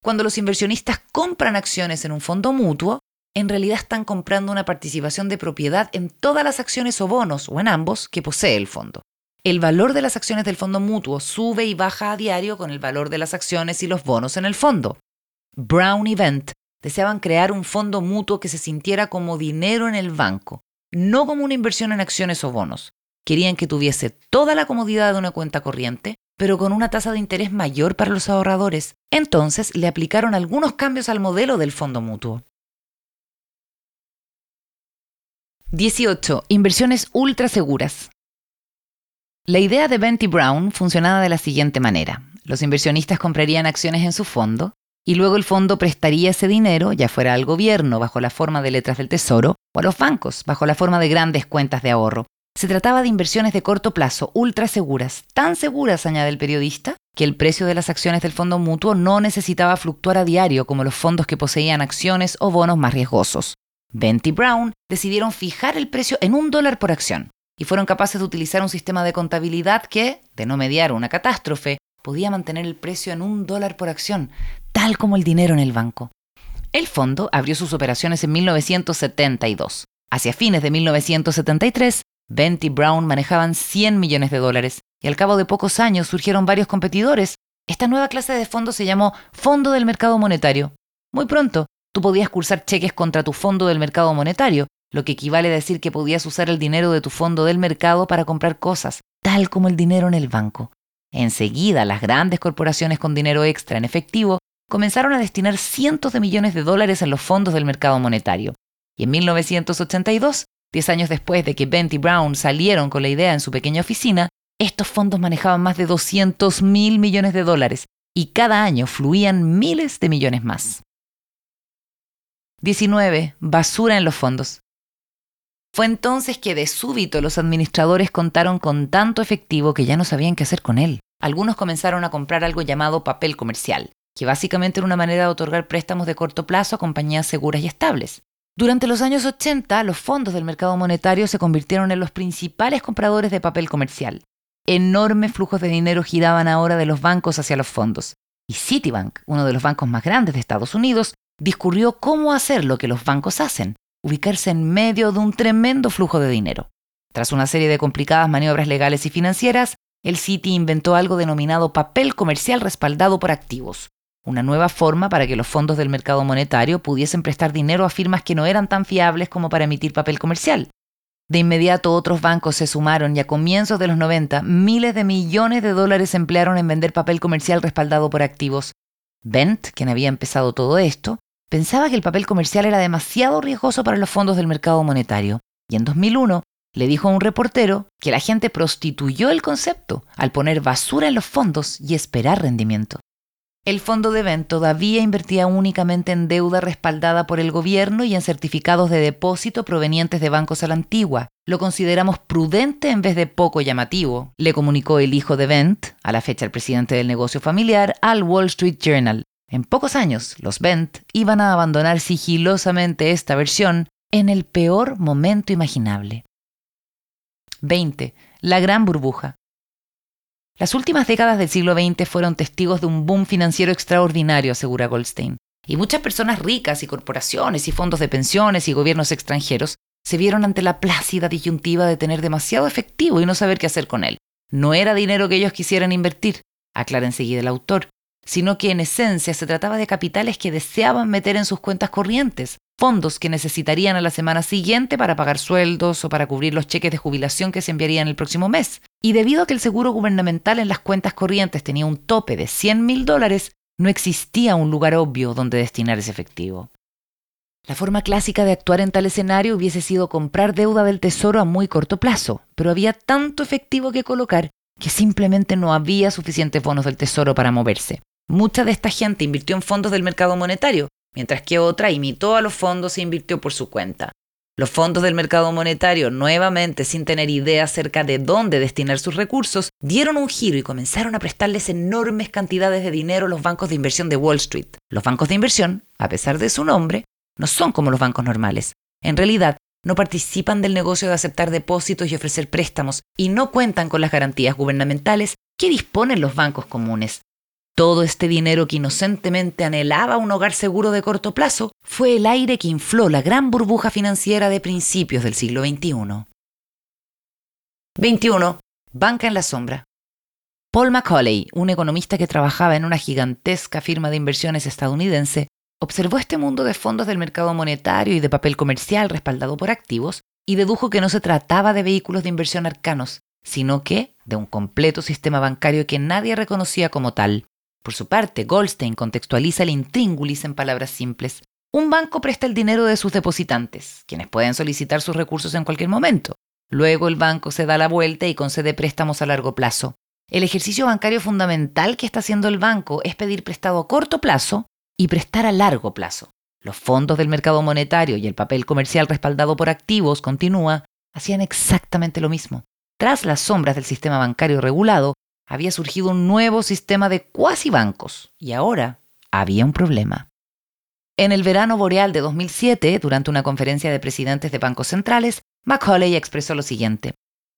Cuando los inversionistas compran acciones en un fondo mutuo, en realidad están comprando una participación de propiedad en todas las acciones o bonos, o en ambos, que posee el fondo. El valor de las acciones del fondo mutuo sube y baja a diario con el valor de las acciones y los bonos en el fondo. Brown y Bent deseaban crear un fondo mutuo que se sintiera como dinero en el banco, no como una inversión en acciones o bonos. Querían que tuviese toda la comodidad de una cuenta corriente, pero con una tasa de interés mayor para los ahorradores. Entonces le aplicaron algunos cambios al modelo del fondo mutuo. 18. Inversiones ultra seguras. La idea de Benty Brown funcionaba de la siguiente manera. Los inversionistas comprarían acciones en su fondo y luego el fondo prestaría ese dinero, ya fuera al gobierno bajo la forma de letras del tesoro o a los bancos bajo la forma de grandes cuentas de ahorro. Se trataba de inversiones de corto plazo, ultra seguras, tan seguras, añade el periodista, que el precio de las acciones del fondo mutuo no necesitaba fluctuar a diario como los fondos que poseían acciones o bonos más riesgosos. Benty Brown decidieron fijar el precio en un dólar por acción y fueron capaces de utilizar un sistema de contabilidad que, de no mediar una catástrofe, podía mantener el precio en un dólar por acción, tal como el dinero en el banco. El fondo abrió sus operaciones en 1972. Hacia fines de 1973, Bent y Brown manejaban 100 millones de dólares y al cabo de pocos años surgieron varios competidores. Esta nueva clase de fondo se llamó Fondo del Mercado Monetario. Muy pronto, tú podías cursar cheques contra tu fondo del mercado monetario, lo que equivale a decir que podías usar el dinero de tu fondo del mercado para comprar cosas, tal como el dinero en el banco. Enseguida, las grandes corporaciones con dinero extra en efectivo comenzaron a destinar cientos de millones de dólares en los fondos del mercado monetario. Y en 1982, diez años después de que Bent y Brown salieron con la idea en su pequeña oficina, estos fondos manejaban más de 200 mil millones de dólares y cada año fluían miles de millones más. 19. Basura en los fondos. Fue entonces que de súbito los administradores contaron con tanto efectivo que ya no sabían qué hacer con él. Algunos comenzaron a comprar algo llamado papel comercial, que básicamente era una manera de otorgar préstamos de corto plazo a compañías seguras y estables. Durante los años 80, los fondos del mercado monetario se convirtieron en los principales compradores de papel comercial. Enormes flujos de dinero giraban ahora de los bancos hacia los fondos. Y Citibank, uno de los bancos más grandes de Estados Unidos, discurrió cómo hacer lo que los bancos hacen, ubicarse en medio de un tremendo flujo de dinero. Tras una serie de complicadas maniobras legales y financieras, el Citi inventó algo denominado papel comercial respaldado por activos, una nueva forma para que los fondos del mercado monetario pudiesen prestar dinero a firmas que no eran tan fiables como para emitir papel comercial. De inmediato otros bancos se sumaron y a comienzos de los 90 miles de millones de dólares se emplearon en vender papel comercial respaldado por activos. Bent, quien había empezado todo esto, pensaba que el papel comercial era demasiado riesgoso para los fondos del mercado monetario, y en 2001 le dijo a un reportero que la gente prostituyó el concepto al poner basura en los fondos y esperar rendimiento. El fondo de Ben todavía invertía únicamente en deuda respaldada por el gobierno y en certificados de depósito provenientes de bancos a la antigua. Lo consideramos prudente en vez de poco llamativo, le comunicó el hijo de Bent, a la fecha el presidente del negocio familiar, al Wall Street Journal. En pocos años, los Bent iban a abandonar sigilosamente esta versión en el peor momento imaginable. 20. La gran burbuja. Las últimas décadas del siglo XX fueron testigos de un boom financiero extraordinario, asegura Goldstein. Y muchas personas ricas y corporaciones y fondos de pensiones y gobiernos extranjeros se vieron ante la plácida disyuntiva de tener demasiado efectivo y no saber qué hacer con él. No era dinero que ellos quisieran invertir, aclara enseguida el autor, sino que en esencia se trataba de capitales que deseaban meter en sus cuentas corrientes, fondos que necesitarían a la semana siguiente para pagar sueldos o para cubrir los cheques de jubilación que se enviarían el próximo mes. Y debido a que el seguro gubernamental en las cuentas corrientes tenía un tope de 100 mil dólares, no existía un lugar obvio donde destinar ese efectivo. La forma clásica de actuar en tal escenario hubiese sido comprar deuda del tesoro a muy corto plazo, pero había tanto efectivo que colocar que simplemente no había suficientes bonos del tesoro para moverse. Mucha de esta gente invirtió en fondos del mercado monetario, mientras que otra imitó a los fondos e invirtió por su cuenta. Los fondos del mercado monetario, nuevamente sin tener idea acerca de dónde destinar sus recursos, dieron un giro y comenzaron a prestarles enormes cantidades de dinero a los bancos de inversión de Wall Street. Los bancos de inversión, a pesar de su nombre, no son como los bancos normales. En realidad, no participan del negocio de aceptar depósitos y ofrecer préstamos y no cuentan con las garantías gubernamentales que disponen los bancos comunes. Todo este dinero que inocentemente anhelaba un hogar seguro de corto plazo fue el aire que infló la gran burbuja financiera de principios del siglo XXI. 21. Banca en la sombra. Paul Macaulay, un economista que trabajaba en una gigantesca firma de inversiones estadounidense, observó este mundo de fondos del mercado monetario y de papel comercial respaldado por activos y dedujo que no se trataba de vehículos de inversión arcanos, sino que de un completo sistema bancario que nadie reconocía como tal. Por su parte, Goldstein contextualiza el intríngulis en palabras simples. Un banco presta el dinero de sus depositantes, quienes pueden solicitar sus recursos en cualquier momento. Luego el banco se da la vuelta y concede préstamos a largo plazo. El ejercicio bancario fundamental que está haciendo el banco es pedir prestado a corto plazo y prestar a largo plazo. Los fondos del mercado monetario y el papel comercial respaldado por activos, continúa, hacían exactamente lo mismo. Tras las sombras del sistema bancario regulado, había surgido un nuevo sistema de cuasi bancos y ahora había un problema. En el verano boreal de 2007, durante una conferencia de presidentes de bancos centrales, Macaulay expresó lo siguiente.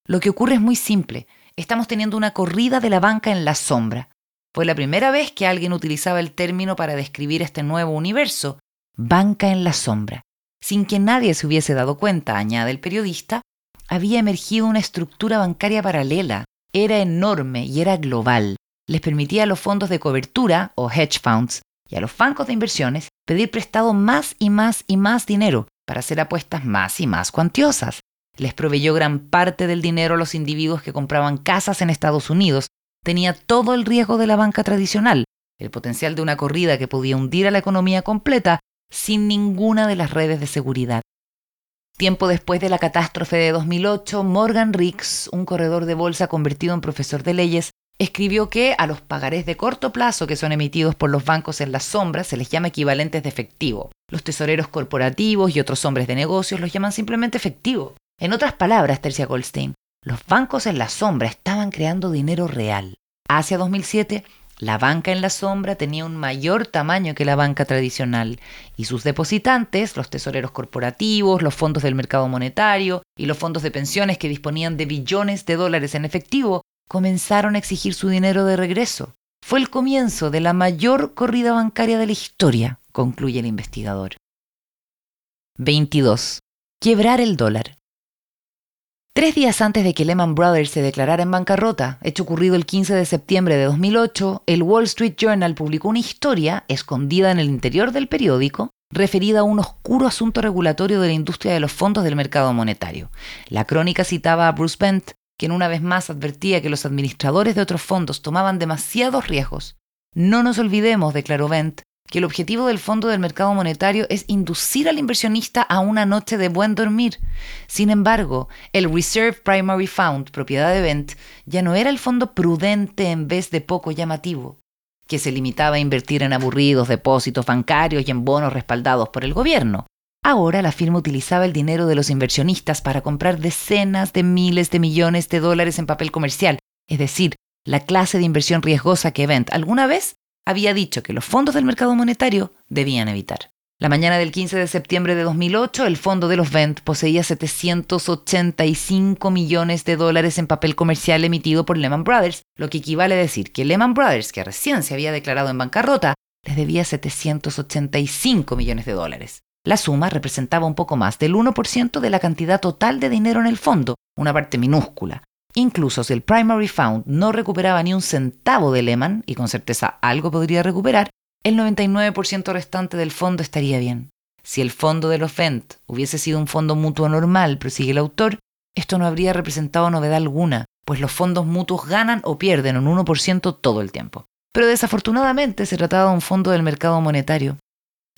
Lo que ocurre es muy simple. Estamos teniendo una corrida de la banca en la sombra. Fue la primera vez que alguien utilizaba el término para describir este nuevo universo, banca en la sombra. Sin que nadie se hubiese dado cuenta, añade el periodista, había emergido una estructura bancaria paralela, era enorme y era global. Les permitía a los fondos de cobertura o hedge funds y a los bancos de inversiones pedir prestado más y más y más dinero para hacer apuestas más y más cuantiosas. Les proveyó gran parte del dinero a los individuos que compraban casas en Estados Unidos tenía todo el riesgo de la banca tradicional, el potencial de una corrida que podía hundir a la economía completa sin ninguna de las redes de seguridad. Tiempo después de la catástrofe de 2008, Morgan Ricks, un corredor de bolsa convertido en profesor de leyes, escribió que a los pagarés de corto plazo que son emitidos por los bancos en las sombras se les llama equivalentes de efectivo. Los tesoreros corporativos y otros hombres de negocios los llaman simplemente efectivo. En otras palabras, Tercia Goldstein, los bancos en la sombra estaban creando dinero real. Hacia 2007, la banca en la sombra tenía un mayor tamaño que la banca tradicional y sus depositantes, los tesoreros corporativos, los fondos del mercado monetario y los fondos de pensiones que disponían de billones de dólares en efectivo, comenzaron a exigir su dinero de regreso. Fue el comienzo de la mayor corrida bancaria de la historia, concluye el investigador. 22. Quebrar el dólar. Tres días antes de que Lehman Brothers se declarara en bancarrota, hecho ocurrido el 15 de septiembre de 2008, el Wall Street Journal publicó una historia escondida en el interior del periódico referida a un oscuro asunto regulatorio de la industria de los fondos del mercado monetario. La crónica citaba a Bruce Bent, quien una vez más advertía que los administradores de otros fondos tomaban demasiados riesgos. No nos olvidemos, declaró Bent, que el objetivo del Fondo del Mercado Monetario es inducir al inversionista a una noche de buen dormir. Sin embargo, el Reserve Primary Fund, propiedad de Bent, ya no era el fondo prudente en vez de poco llamativo, que se limitaba a invertir en aburridos depósitos bancarios y en bonos respaldados por el gobierno. Ahora la firma utilizaba el dinero de los inversionistas para comprar decenas de miles de millones de dólares en papel comercial, es decir, la clase de inversión riesgosa que Bent alguna vez había dicho que los fondos del mercado monetario debían evitar. La mañana del 15 de septiembre de 2008, el fondo de los Vent poseía 785 millones de dólares en papel comercial emitido por Lehman Brothers, lo que equivale a decir que Lehman Brothers, que recién se había declarado en bancarrota, les debía 785 millones de dólares. La suma representaba un poco más del 1% de la cantidad total de dinero en el fondo, una parte minúscula, Incluso si el Primary Fund no recuperaba ni un centavo de Lehman, y con certeza algo podría recuperar, el 99% restante del fondo estaría bien. Si el fondo de los hubiese sido un fondo mutuo normal, prosigue el autor, esto no habría representado novedad alguna, pues los fondos mutuos ganan o pierden un 1% todo el tiempo. Pero desafortunadamente se trataba de un fondo del mercado monetario.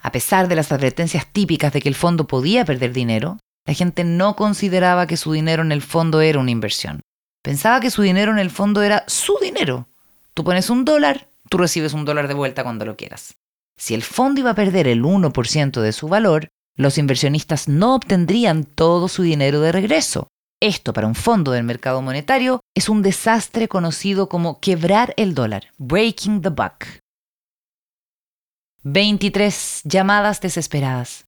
A pesar de las advertencias típicas de que el fondo podía perder dinero, la gente no consideraba que su dinero en el fondo era una inversión. Pensaba que su dinero en el fondo era su dinero. Tú pones un dólar, tú recibes un dólar de vuelta cuando lo quieras. Si el fondo iba a perder el 1% de su valor, los inversionistas no obtendrían todo su dinero de regreso. Esto para un fondo del mercado monetario es un desastre conocido como quebrar el dólar, breaking the buck. 23 llamadas desesperadas.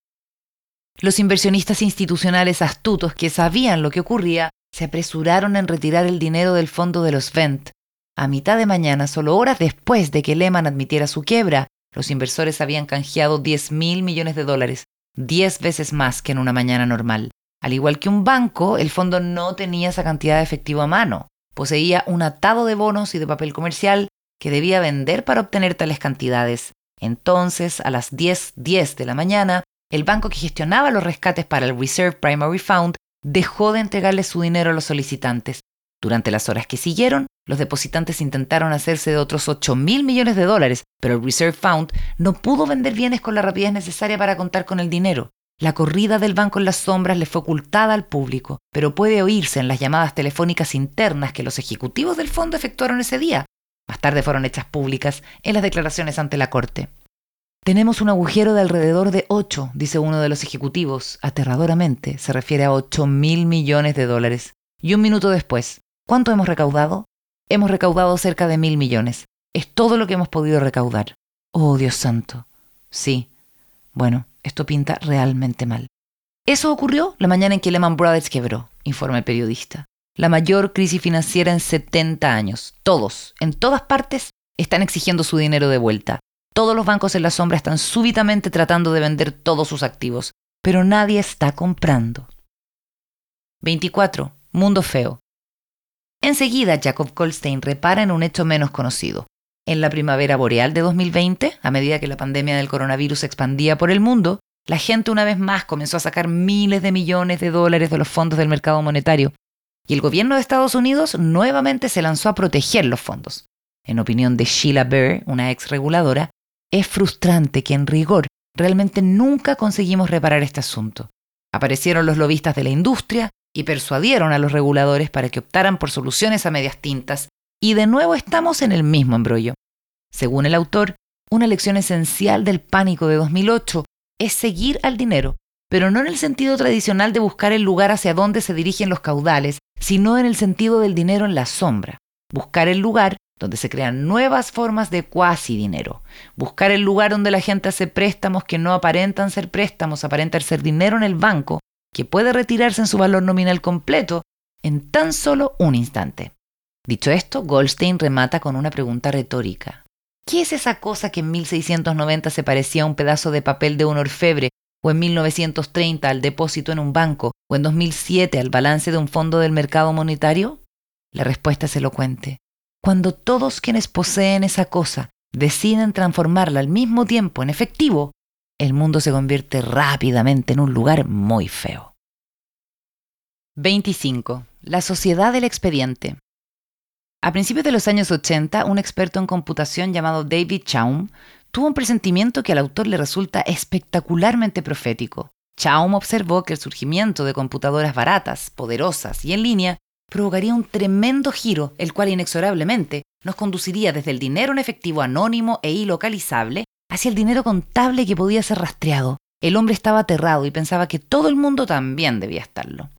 Los inversionistas institucionales astutos que sabían lo que ocurría se apresuraron en retirar el dinero del fondo de los Vent. A mitad de mañana, solo horas después de que Lehman admitiera su quiebra, los inversores habían canjeado 10 mil millones de dólares, 10 veces más que en una mañana normal. Al igual que un banco, el fondo no tenía esa cantidad de efectivo a mano. Poseía un atado de bonos y de papel comercial que debía vender para obtener tales cantidades. Entonces, a las 10.10 10 de la mañana, el banco que gestionaba los rescates para el Reserve Primary Fund dejó de entregarle su dinero a los solicitantes. Durante las horas que siguieron, los depositantes intentaron hacerse de otros 8 mil millones de dólares, pero el Reserve Fund no pudo vender bienes con la rapidez necesaria para contar con el dinero. La corrida del banco en las sombras le fue ocultada al público, pero puede oírse en las llamadas telefónicas internas que los ejecutivos del fondo efectuaron ese día. Más tarde fueron hechas públicas en las declaraciones ante la Corte. Tenemos un agujero de alrededor de 8, dice uno de los ejecutivos. Aterradoramente, se refiere a 8 mil millones de dólares. Y un minuto después, ¿cuánto hemos recaudado? Hemos recaudado cerca de mil millones. Es todo lo que hemos podido recaudar. Oh, Dios santo. Sí. Bueno, esto pinta realmente mal. Eso ocurrió la mañana en que Lehman Brothers quebró, informa el periodista. La mayor crisis financiera en 70 años. Todos, en todas partes, están exigiendo su dinero de vuelta. Todos los bancos en la sombra están súbitamente tratando de vender todos sus activos, pero nadie está comprando. 24. Mundo feo. Enseguida, Jacob Goldstein repara en un hecho menos conocido. En la primavera boreal de 2020, a medida que la pandemia del coronavirus se expandía por el mundo, la gente una vez más comenzó a sacar miles de millones de dólares de los fondos del mercado monetario. y el gobierno de Estados Unidos nuevamente se lanzó a proteger los fondos. En opinión de Sheila Bair, una ex reguladora, es frustrante que en rigor realmente nunca conseguimos reparar este asunto. Aparecieron los lobistas de la industria y persuadieron a los reguladores para que optaran por soluciones a medias tintas, y de nuevo estamos en el mismo embrollo. Según el autor, una lección esencial del pánico de 2008 es seguir al dinero, pero no en el sentido tradicional de buscar el lugar hacia donde se dirigen los caudales, sino en el sentido del dinero en la sombra. Buscar el lugar donde se crean nuevas formas de cuasi dinero. Buscar el lugar donde la gente hace préstamos que no aparentan ser préstamos, aparentan ser dinero en el banco, que puede retirarse en su valor nominal completo en tan solo un instante. Dicho esto, Goldstein remata con una pregunta retórica. ¿Qué es esa cosa que en 1690 se parecía a un pedazo de papel de un orfebre, o en 1930 al depósito en un banco, o en 2007 al balance de un fondo del mercado monetario? La respuesta es elocuente. Cuando todos quienes poseen esa cosa deciden transformarla al mismo tiempo en efectivo, el mundo se convierte rápidamente en un lugar muy feo. 25. La sociedad del expediente. A principios de los años 80, un experto en computación llamado David Chaum tuvo un presentimiento que al autor le resulta espectacularmente profético. Chaum observó que el surgimiento de computadoras baratas, poderosas y en línea provocaría un tremendo giro, el cual inexorablemente nos conduciría desde el dinero en efectivo anónimo e ilocalizable hacia el dinero contable que podía ser rastreado. El hombre estaba aterrado y pensaba que todo el mundo también debía estarlo.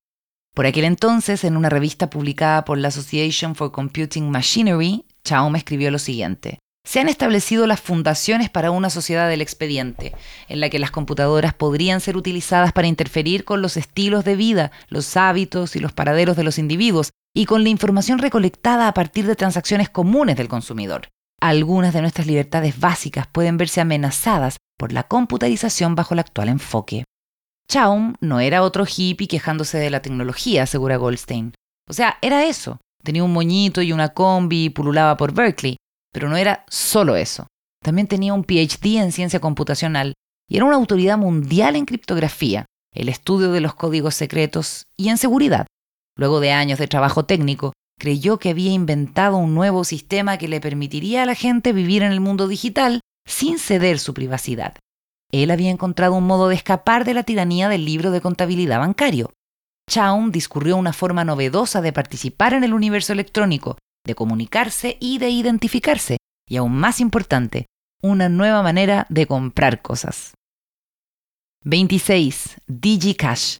Por aquel entonces, en una revista publicada por la Association for Computing Machinery, Chaum escribió lo siguiente. Se han establecido las fundaciones para una sociedad del expediente, en la que las computadoras podrían ser utilizadas para interferir con los estilos de vida, los hábitos y los paraderos de los individuos, y con la información recolectada a partir de transacciones comunes del consumidor. Algunas de nuestras libertades básicas pueden verse amenazadas por la computarización bajo el actual enfoque. Chaum no era otro hippie quejándose de la tecnología, asegura Goldstein. O sea, era eso. Tenía un moñito y una combi y pululaba por Berkeley, pero no era solo eso. También tenía un PhD en ciencia computacional y era una autoridad mundial en criptografía, el estudio de los códigos secretos y en seguridad. Luego de años de trabajo técnico, creyó que había inventado un nuevo sistema que le permitiría a la gente vivir en el mundo digital sin ceder su privacidad. Él había encontrado un modo de escapar de la tiranía del libro de contabilidad bancario. Chaum discurrió una forma novedosa de participar en el universo electrónico de comunicarse y de identificarse, y aún más importante, una nueva manera de comprar cosas. 26. DigiCash.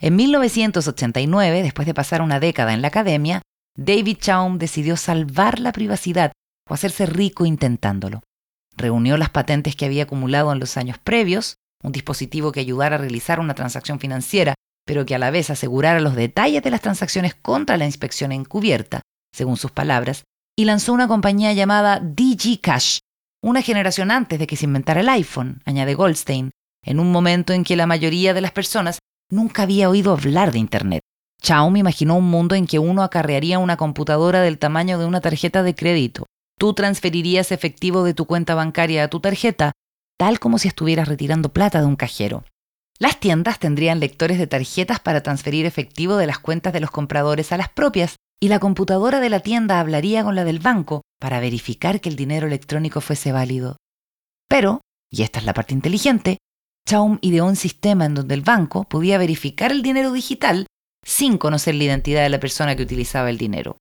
En 1989, después de pasar una década en la academia, David Chaum decidió salvar la privacidad o hacerse rico intentándolo. Reunió las patentes que había acumulado en los años previos, un dispositivo que ayudara a realizar una transacción financiera, pero que a la vez asegurara los detalles de las transacciones contra la inspección encubierta, según sus palabras, y lanzó una compañía llamada DigiCash, una generación antes de que se inventara el iPhone, añade Goldstein, en un momento en que la mayoría de las personas nunca había oído hablar de Internet. Chaum imaginó un mundo en que uno acarrearía una computadora del tamaño de una tarjeta de crédito. Tú transferirías efectivo de tu cuenta bancaria a tu tarjeta, tal como si estuvieras retirando plata de un cajero. Las tiendas tendrían lectores de tarjetas para transferir efectivo de las cuentas de los compradores a las propias, y la computadora de la tienda hablaría con la del banco para verificar que el dinero electrónico fuese válido. Pero, y esta es la parte inteligente, Chaum ideó un sistema en donde el banco podía verificar el dinero digital sin conocer la identidad de la persona que utilizaba el dinero.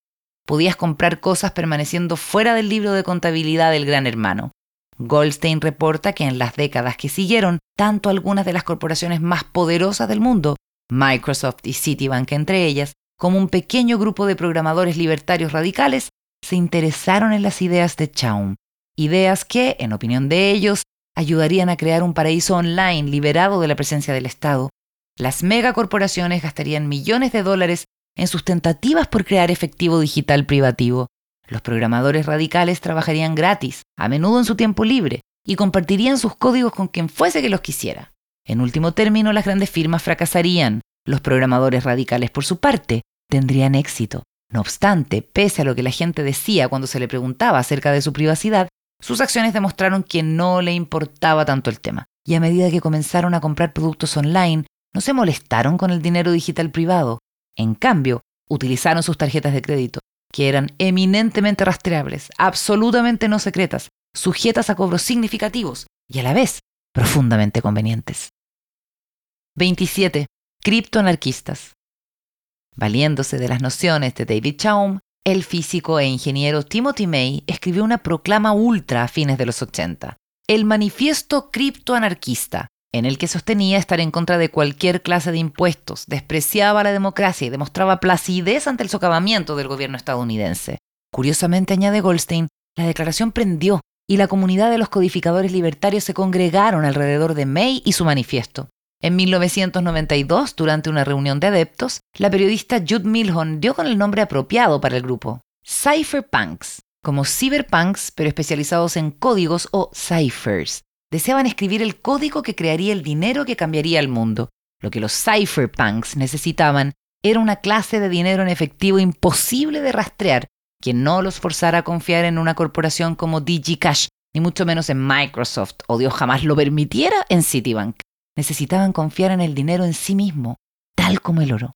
Podías comprar cosas permaneciendo fuera del libro de contabilidad del gran hermano. Goldstein reporta que en las décadas que siguieron, tanto algunas de las corporaciones más poderosas del mundo, Microsoft y Citibank entre ellas, como un pequeño grupo de programadores libertarios radicales se interesaron en las ideas de Chaum, ideas que, en opinión de ellos, ayudarían a crear un paraíso online liberado de la presencia del Estado. Las megacorporaciones gastarían millones de dólares en sus tentativas por crear efectivo digital privativo. Los programadores radicales trabajarían gratis, a menudo en su tiempo libre, y compartirían sus códigos con quien fuese que los quisiera. En último término, las grandes firmas fracasarían. Los programadores radicales, por su parte, tendrían éxito. No obstante, pese a lo que la gente decía cuando se le preguntaba acerca de su privacidad, sus acciones demostraron que no le importaba tanto el tema. Y a medida que comenzaron a comprar productos online, no se molestaron con el dinero digital privado. En cambio, utilizaron sus tarjetas de crédito, que eran eminentemente rastreables, absolutamente no secretas, sujetas a cobros significativos y a la vez profundamente convenientes. 27. Criptoanarquistas. Valiéndose de las nociones de David Chaum, el físico e ingeniero Timothy May escribió una proclama ultra a fines de los 80, el Manifiesto Criptoanarquista, en el que sostenía estar en contra de cualquier clase de impuestos, despreciaba la democracia y demostraba placidez ante el socavamiento del gobierno estadounidense. Curiosamente, añade Goldstein, la declaración prendió y la comunidad de los codificadores libertarios se congregaron alrededor de May y su manifiesto. En 1992, durante una reunión de adeptos, la periodista Jude Milhon dio con el nombre apropiado para el grupo, Cypherpunks, como cyberpunks pero especializados en códigos o ciphers, deseaban escribir el código que crearía el dinero que cambiaría el mundo. Lo que los cypherpunks necesitaban era una clase de dinero en efectivo imposible de rastrear, que no los forzara a confiar en una corporación como DigiCash, ni mucho menos en Microsoft, o Dios jamás lo permitiera en Citibank. Necesitaban confiar en el dinero en sí mismo, tal como el oro.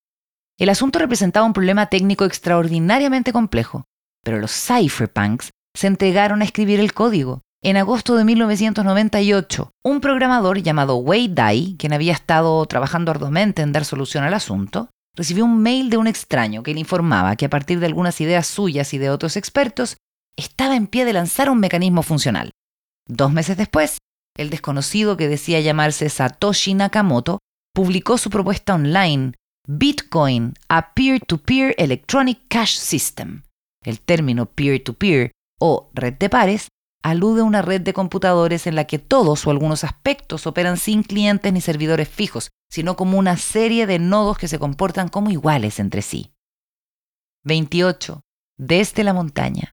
El asunto representaba un problema técnico extraordinariamente complejo, pero los cypherpunks se entregaron a escribir el código, en agosto de 1998, un programador llamado Wei Dai, quien había estado trabajando arduamente en dar solución al asunto, recibió un mail de un extraño que le informaba que a partir de algunas ideas suyas y de otros expertos, estaba en pie de lanzar un mecanismo funcional. Dos meses después, el desconocido que decía llamarse Satoshi Nakamoto publicó su propuesta online, Bitcoin, a Peer-to-Peer Electronic Cash System. El término peer-to-peer o red de pares alude a una red de computadores en la que todos o algunos aspectos operan sin clientes ni servidores fijos, sino como una serie de nodos que se comportan como iguales entre sí. 28. Desde la montaña.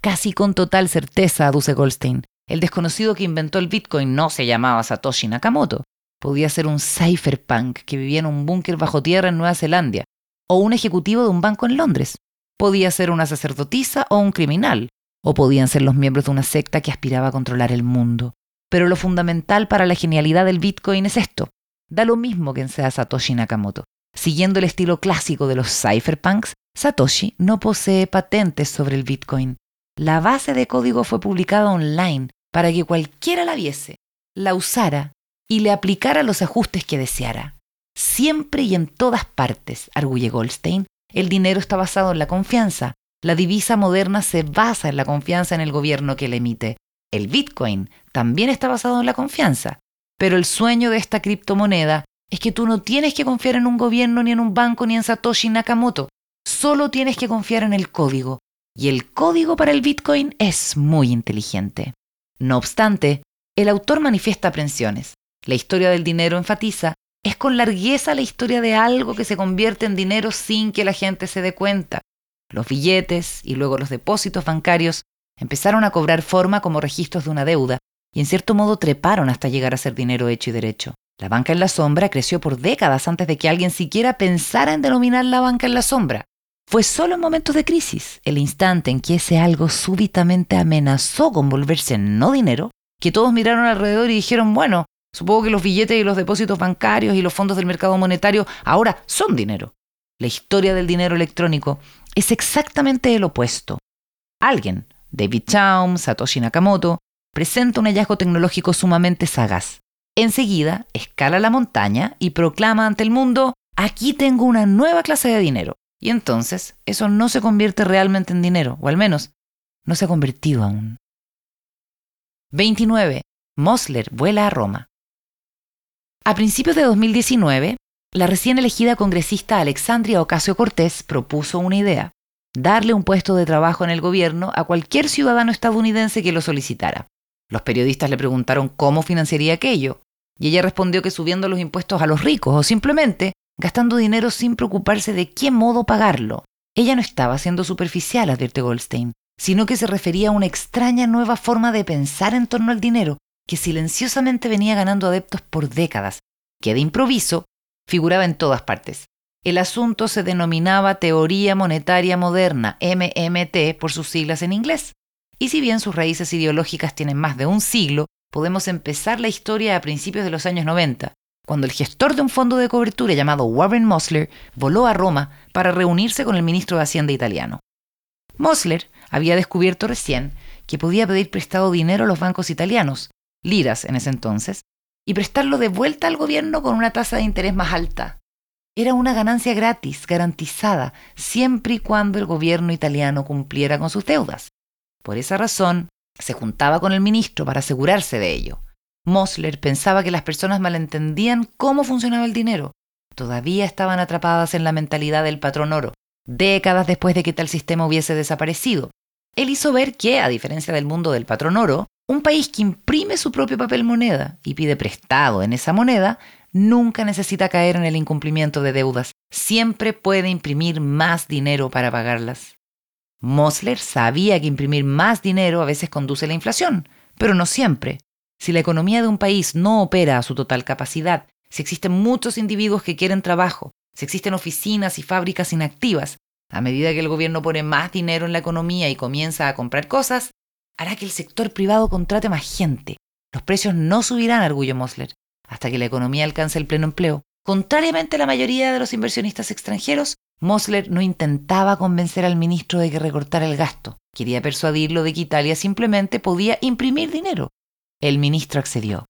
Casi con total certeza, aduce Goldstein, el desconocido que inventó el Bitcoin no se llamaba Satoshi Nakamoto. Podía ser un cypherpunk que vivía en un búnker bajo tierra en Nueva Zelanda, o un ejecutivo de un banco en Londres. Podía ser una sacerdotisa o un criminal, o podían ser los miembros de una secta que aspiraba a controlar el mundo. Pero lo fundamental para la genialidad del Bitcoin es esto. Da lo mismo que sea Satoshi Nakamoto. Siguiendo el estilo clásico de los cypherpunks, Satoshi no posee patentes sobre el Bitcoin. La base de código fue publicada online para que cualquiera la viese, la usara y le aplicara los ajustes que deseara. Siempre y en todas partes, arguye Goldstein, el dinero está basado en la confianza, la divisa moderna se basa en la confianza en el gobierno que la emite. El Bitcoin también está basado en la confianza. Pero el sueño de esta criptomoneda es que tú no tienes que confiar en un gobierno, ni en un banco, ni en Satoshi Nakamoto. Solo tienes que confiar en el código. Y el código para el Bitcoin es muy inteligente. No obstante, el autor manifiesta aprensiones. La historia del dinero enfatiza es con largueza la historia de algo que se convierte en dinero sin que la gente se dé cuenta. Los billetes y luego los depósitos bancarios empezaron a cobrar forma como registros de una deuda y en cierto modo treparon hasta llegar a ser dinero hecho y derecho. La banca en la sombra creció por décadas antes de que alguien siquiera pensara en denominar la banca en la sombra. Fue solo en momentos de crisis, el instante en que ese algo súbitamente amenazó con volverse no dinero, que todos miraron alrededor y dijeron, bueno, supongo que los billetes y los depósitos bancarios y los fondos del mercado monetario ahora son dinero. La historia del dinero electrónico es exactamente el opuesto. Alguien, David Chaum, Satoshi Nakamoto, presenta un hallazgo tecnológico sumamente sagaz. Enseguida, escala la montaña y proclama ante el mundo, aquí tengo una nueva clase de dinero. Y entonces, eso no se convierte realmente en dinero, o al menos, no se ha convertido aún. 29. Mosler vuela a Roma. A principios de 2019, la recién elegida congresista Alexandria Ocasio Cortés propuso una idea, darle un puesto de trabajo en el gobierno a cualquier ciudadano estadounidense que lo solicitara. Los periodistas le preguntaron cómo financiaría aquello, y ella respondió que subiendo los impuestos a los ricos o simplemente gastando dinero sin preocuparse de qué modo pagarlo. Ella no estaba siendo superficial, advierte Goldstein, sino que se refería a una extraña nueva forma de pensar en torno al dinero que silenciosamente venía ganando adeptos por décadas, que de improviso figuraba en todas partes. El asunto se denominaba Teoría Monetaria Moderna, MMT por sus siglas en inglés. Y si bien sus raíces ideológicas tienen más de un siglo, podemos empezar la historia a principios de los años 90, cuando el gestor de un fondo de cobertura llamado Warren Mosler voló a Roma para reunirse con el ministro de Hacienda italiano. Mosler había descubierto recién que podía pedir prestado dinero a los bancos italianos, liras en ese entonces, y prestarlo de vuelta al gobierno con una tasa de interés más alta. Era una ganancia gratis, garantizada, siempre y cuando el gobierno italiano cumpliera con sus deudas. Por esa razón, se juntaba con el ministro para asegurarse de ello. Mosler pensaba que las personas malentendían cómo funcionaba el dinero. Todavía estaban atrapadas en la mentalidad del patrón oro, décadas después de que tal sistema hubiese desaparecido. Él hizo ver que, a diferencia del mundo del patrón oro, un país que imprime su propio papel moneda y pide prestado en esa moneda nunca necesita caer en el incumplimiento de deudas, siempre puede imprimir más dinero para pagarlas. Mosler sabía que imprimir más dinero a veces conduce a la inflación, pero no siempre. Si la economía de un país no opera a su total capacidad, si existen muchos individuos que quieren trabajo, si existen oficinas y fábricas inactivas, a medida que el gobierno pone más dinero en la economía y comienza a comprar cosas, hará que el sector privado contrate más gente. Los precios no subirán, arguyó Mosler, hasta que la economía alcance el pleno empleo. Contrariamente a la mayoría de los inversionistas extranjeros, Mosler no intentaba convencer al ministro de que recortara el gasto. Quería persuadirlo de que Italia simplemente podía imprimir dinero el ministro accedió.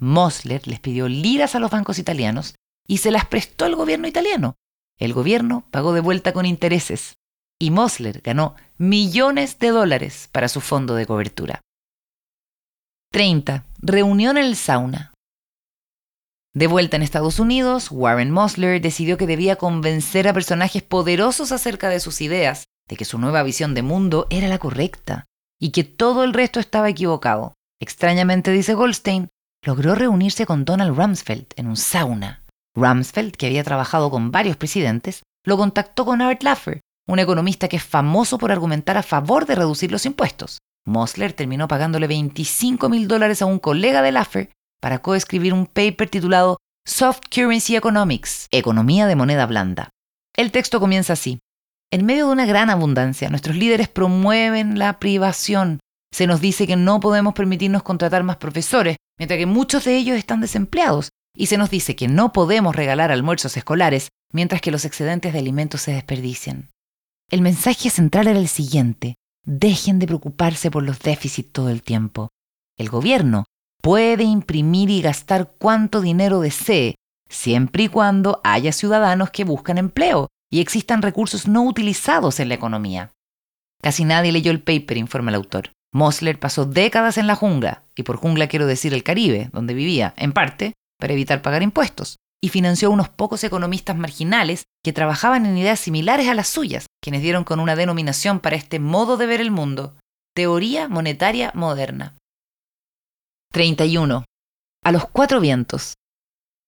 Mosler les pidió liras a los bancos italianos y se las prestó al gobierno italiano. El gobierno pagó de vuelta con intereses y Mosler ganó millones de dólares para su fondo de cobertura. 30. Reunión en el sauna. De vuelta en Estados Unidos, Warren Mosler decidió que debía convencer a personajes poderosos acerca de sus ideas, de que su nueva visión de mundo era la correcta y que todo el resto estaba equivocado. Extrañamente, dice Goldstein, logró reunirse con Donald Rumsfeld en un sauna. Rumsfeld, que había trabajado con varios presidentes, lo contactó con Art Laffer, un economista que es famoso por argumentar a favor de reducir los impuestos. Mosler terminó pagándole 25 mil dólares a un colega de Laffer para coescribir un paper titulado Soft Currency Economics, Economía de Moneda Blanda. El texto comienza así. En medio de una gran abundancia, nuestros líderes promueven la privación, se nos dice que no podemos permitirnos contratar más profesores, mientras que muchos de ellos están desempleados. Y se nos dice que no podemos regalar almuerzos escolares, mientras que los excedentes de alimentos se desperdician. El mensaje central era el siguiente. Dejen de preocuparse por los déficits todo el tiempo. El gobierno puede imprimir y gastar cuanto dinero desee, siempre y cuando haya ciudadanos que buscan empleo y existan recursos no utilizados en la economía. Casi nadie leyó el paper, informa el autor. Mosler pasó décadas en la jungla, y por jungla quiero decir el Caribe, donde vivía, en parte, para evitar pagar impuestos, y financió unos pocos economistas marginales que trabajaban en ideas similares a las suyas, quienes dieron con una denominación para este modo de ver el mundo, teoría monetaria moderna. 31. A los cuatro vientos.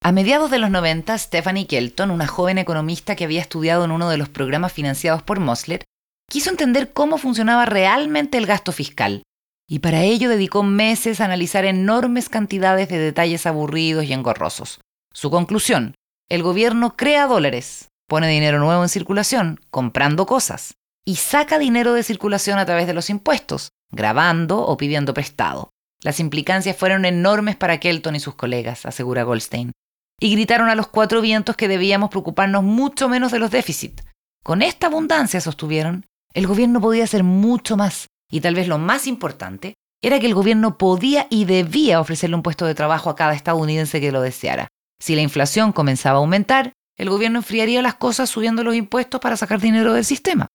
A mediados de los 90, Stephanie Kelton, una joven economista que había estudiado en uno de los programas financiados por Mosler, quiso entender cómo funcionaba realmente el gasto fiscal, y para ello dedicó meses a analizar enormes cantidades de detalles aburridos y engorrosos. Su conclusión, el gobierno crea dólares, pone dinero nuevo en circulación, comprando cosas, y saca dinero de circulación a través de los impuestos, grabando o pidiendo prestado. Las implicancias fueron enormes para Kelton y sus colegas, asegura Goldstein, y gritaron a los cuatro vientos que debíamos preocuparnos mucho menos de los déficits. Con esta abundancia, sostuvieron, el gobierno podía hacer mucho más, y tal vez lo más importante era que el gobierno podía y debía ofrecerle un puesto de trabajo a cada estadounidense que lo deseara. Si la inflación comenzaba a aumentar, el gobierno enfriaría las cosas subiendo los impuestos para sacar dinero del sistema.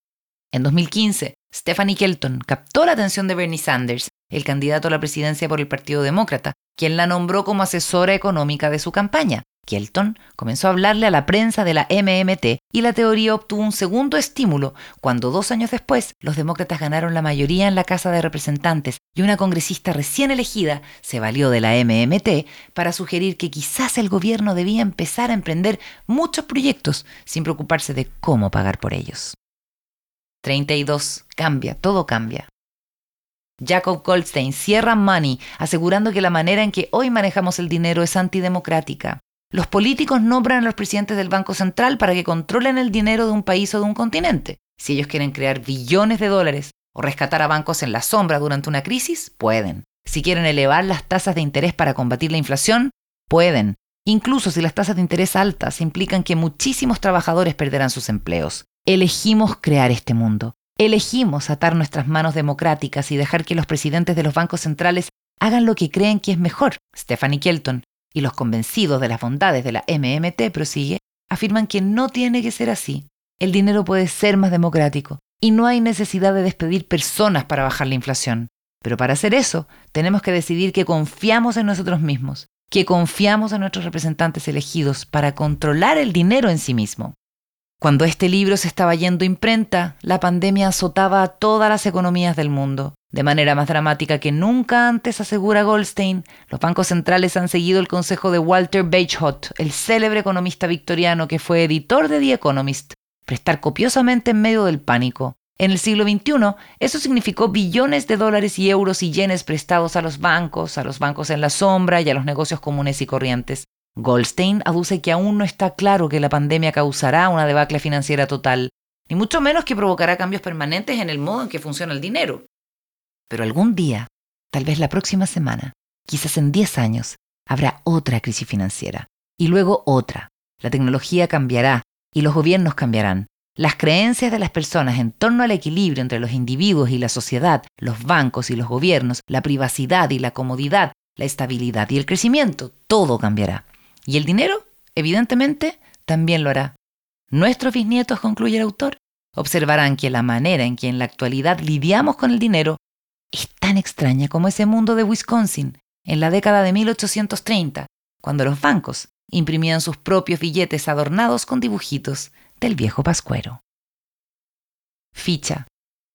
En 2015, Stephanie Kelton captó la atención de Bernie Sanders, el candidato a la presidencia por el Partido Demócrata, quien la nombró como asesora económica de su campaña. Kelton comenzó a hablarle a la prensa de la MMT y la teoría obtuvo un segundo estímulo cuando dos años después los demócratas ganaron la mayoría en la Casa de Representantes y una congresista recién elegida se valió de la MMT para sugerir que quizás el gobierno debía empezar a emprender muchos proyectos sin preocuparse de cómo pagar por ellos. 32. Cambia, todo cambia. Jacob Goldstein cierra Money asegurando que la manera en que hoy manejamos el dinero es antidemocrática. Los políticos nombran a los presidentes del Banco Central para que controlen el dinero de un país o de un continente. Si ellos quieren crear billones de dólares o rescatar a bancos en la sombra durante una crisis, pueden. Si quieren elevar las tasas de interés para combatir la inflación, pueden. Incluso si las tasas de interés altas implican que muchísimos trabajadores perderán sus empleos. Elegimos crear este mundo. Elegimos atar nuestras manos democráticas y dejar que los presidentes de los bancos centrales hagan lo que creen que es mejor. Stephanie Kelton y los convencidos de las bondades de la MMT, prosigue, afirman que no tiene que ser así. El dinero puede ser más democrático y no hay necesidad de despedir personas para bajar la inflación. Pero para hacer eso, tenemos que decidir que confiamos en nosotros mismos, que confiamos en nuestros representantes elegidos para controlar el dinero en sí mismo. Cuando este libro se estaba yendo imprenta, la pandemia azotaba a todas las economías del mundo. De manera más dramática que nunca antes, asegura Goldstein, los bancos centrales han seguido el consejo de Walter Bagehot, el célebre economista victoriano que fue editor de The Economist, prestar copiosamente en medio del pánico. En el siglo XXI, eso significó billones de dólares y euros y yenes prestados a los bancos, a los bancos en la sombra y a los negocios comunes y corrientes. Goldstein aduce que aún no está claro que la pandemia causará una debacle financiera total, ni mucho menos que provocará cambios permanentes en el modo en que funciona el dinero. Pero algún día, tal vez la próxima semana, quizás en 10 años, habrá otra crisis financiera, y luego otra. La tecnología cambiará y los gobiernos cambiarán. Las creencias de las personas en torno al equilibrio entre los individuos y la sociedad, los bancos y los gobiernos, la privacidad y la comodidad, la estabilidad y el crecimiento, todo cambiará. Y el dinero, evidentemente, también lo hará. Nuestros bisnietos, concluye el autor, observarán que la manera en que en la actualidad lidiamos con el dinero es tan extraña como ese mundo de Wisconsin en la década de 1830, cuando los bancos imprimían sus propios billetes adornados con dibujitos del viejo pascuero. Ficha.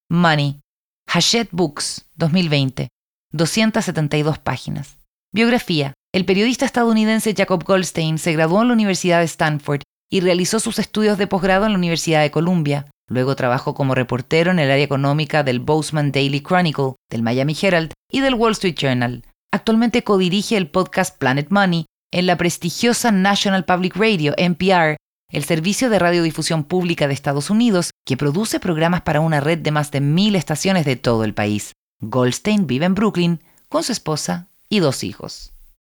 Money. Hachette Books, 2020. 272 páginas. Biografía. El periodista estadounidense Jacob Goldstein se graduó en la Universidad de Stanford y realizó sus estudios de posgrado en la Universidad de Columbia. Luego trabajó como reportero en el área económica del Bozeman Daily Chronicle, del Miami Herald y del Wall Street Journal. Actualmente codirige el podcast Planet Money en la prestigiosa National Public Radio, NPR, el servicio de radiodifusión pública de Estados Unidos, que produce programas para una red de más de mil estaciones de todo el país. Goldstein vive en Brooklyn con su esposa y dos hijos.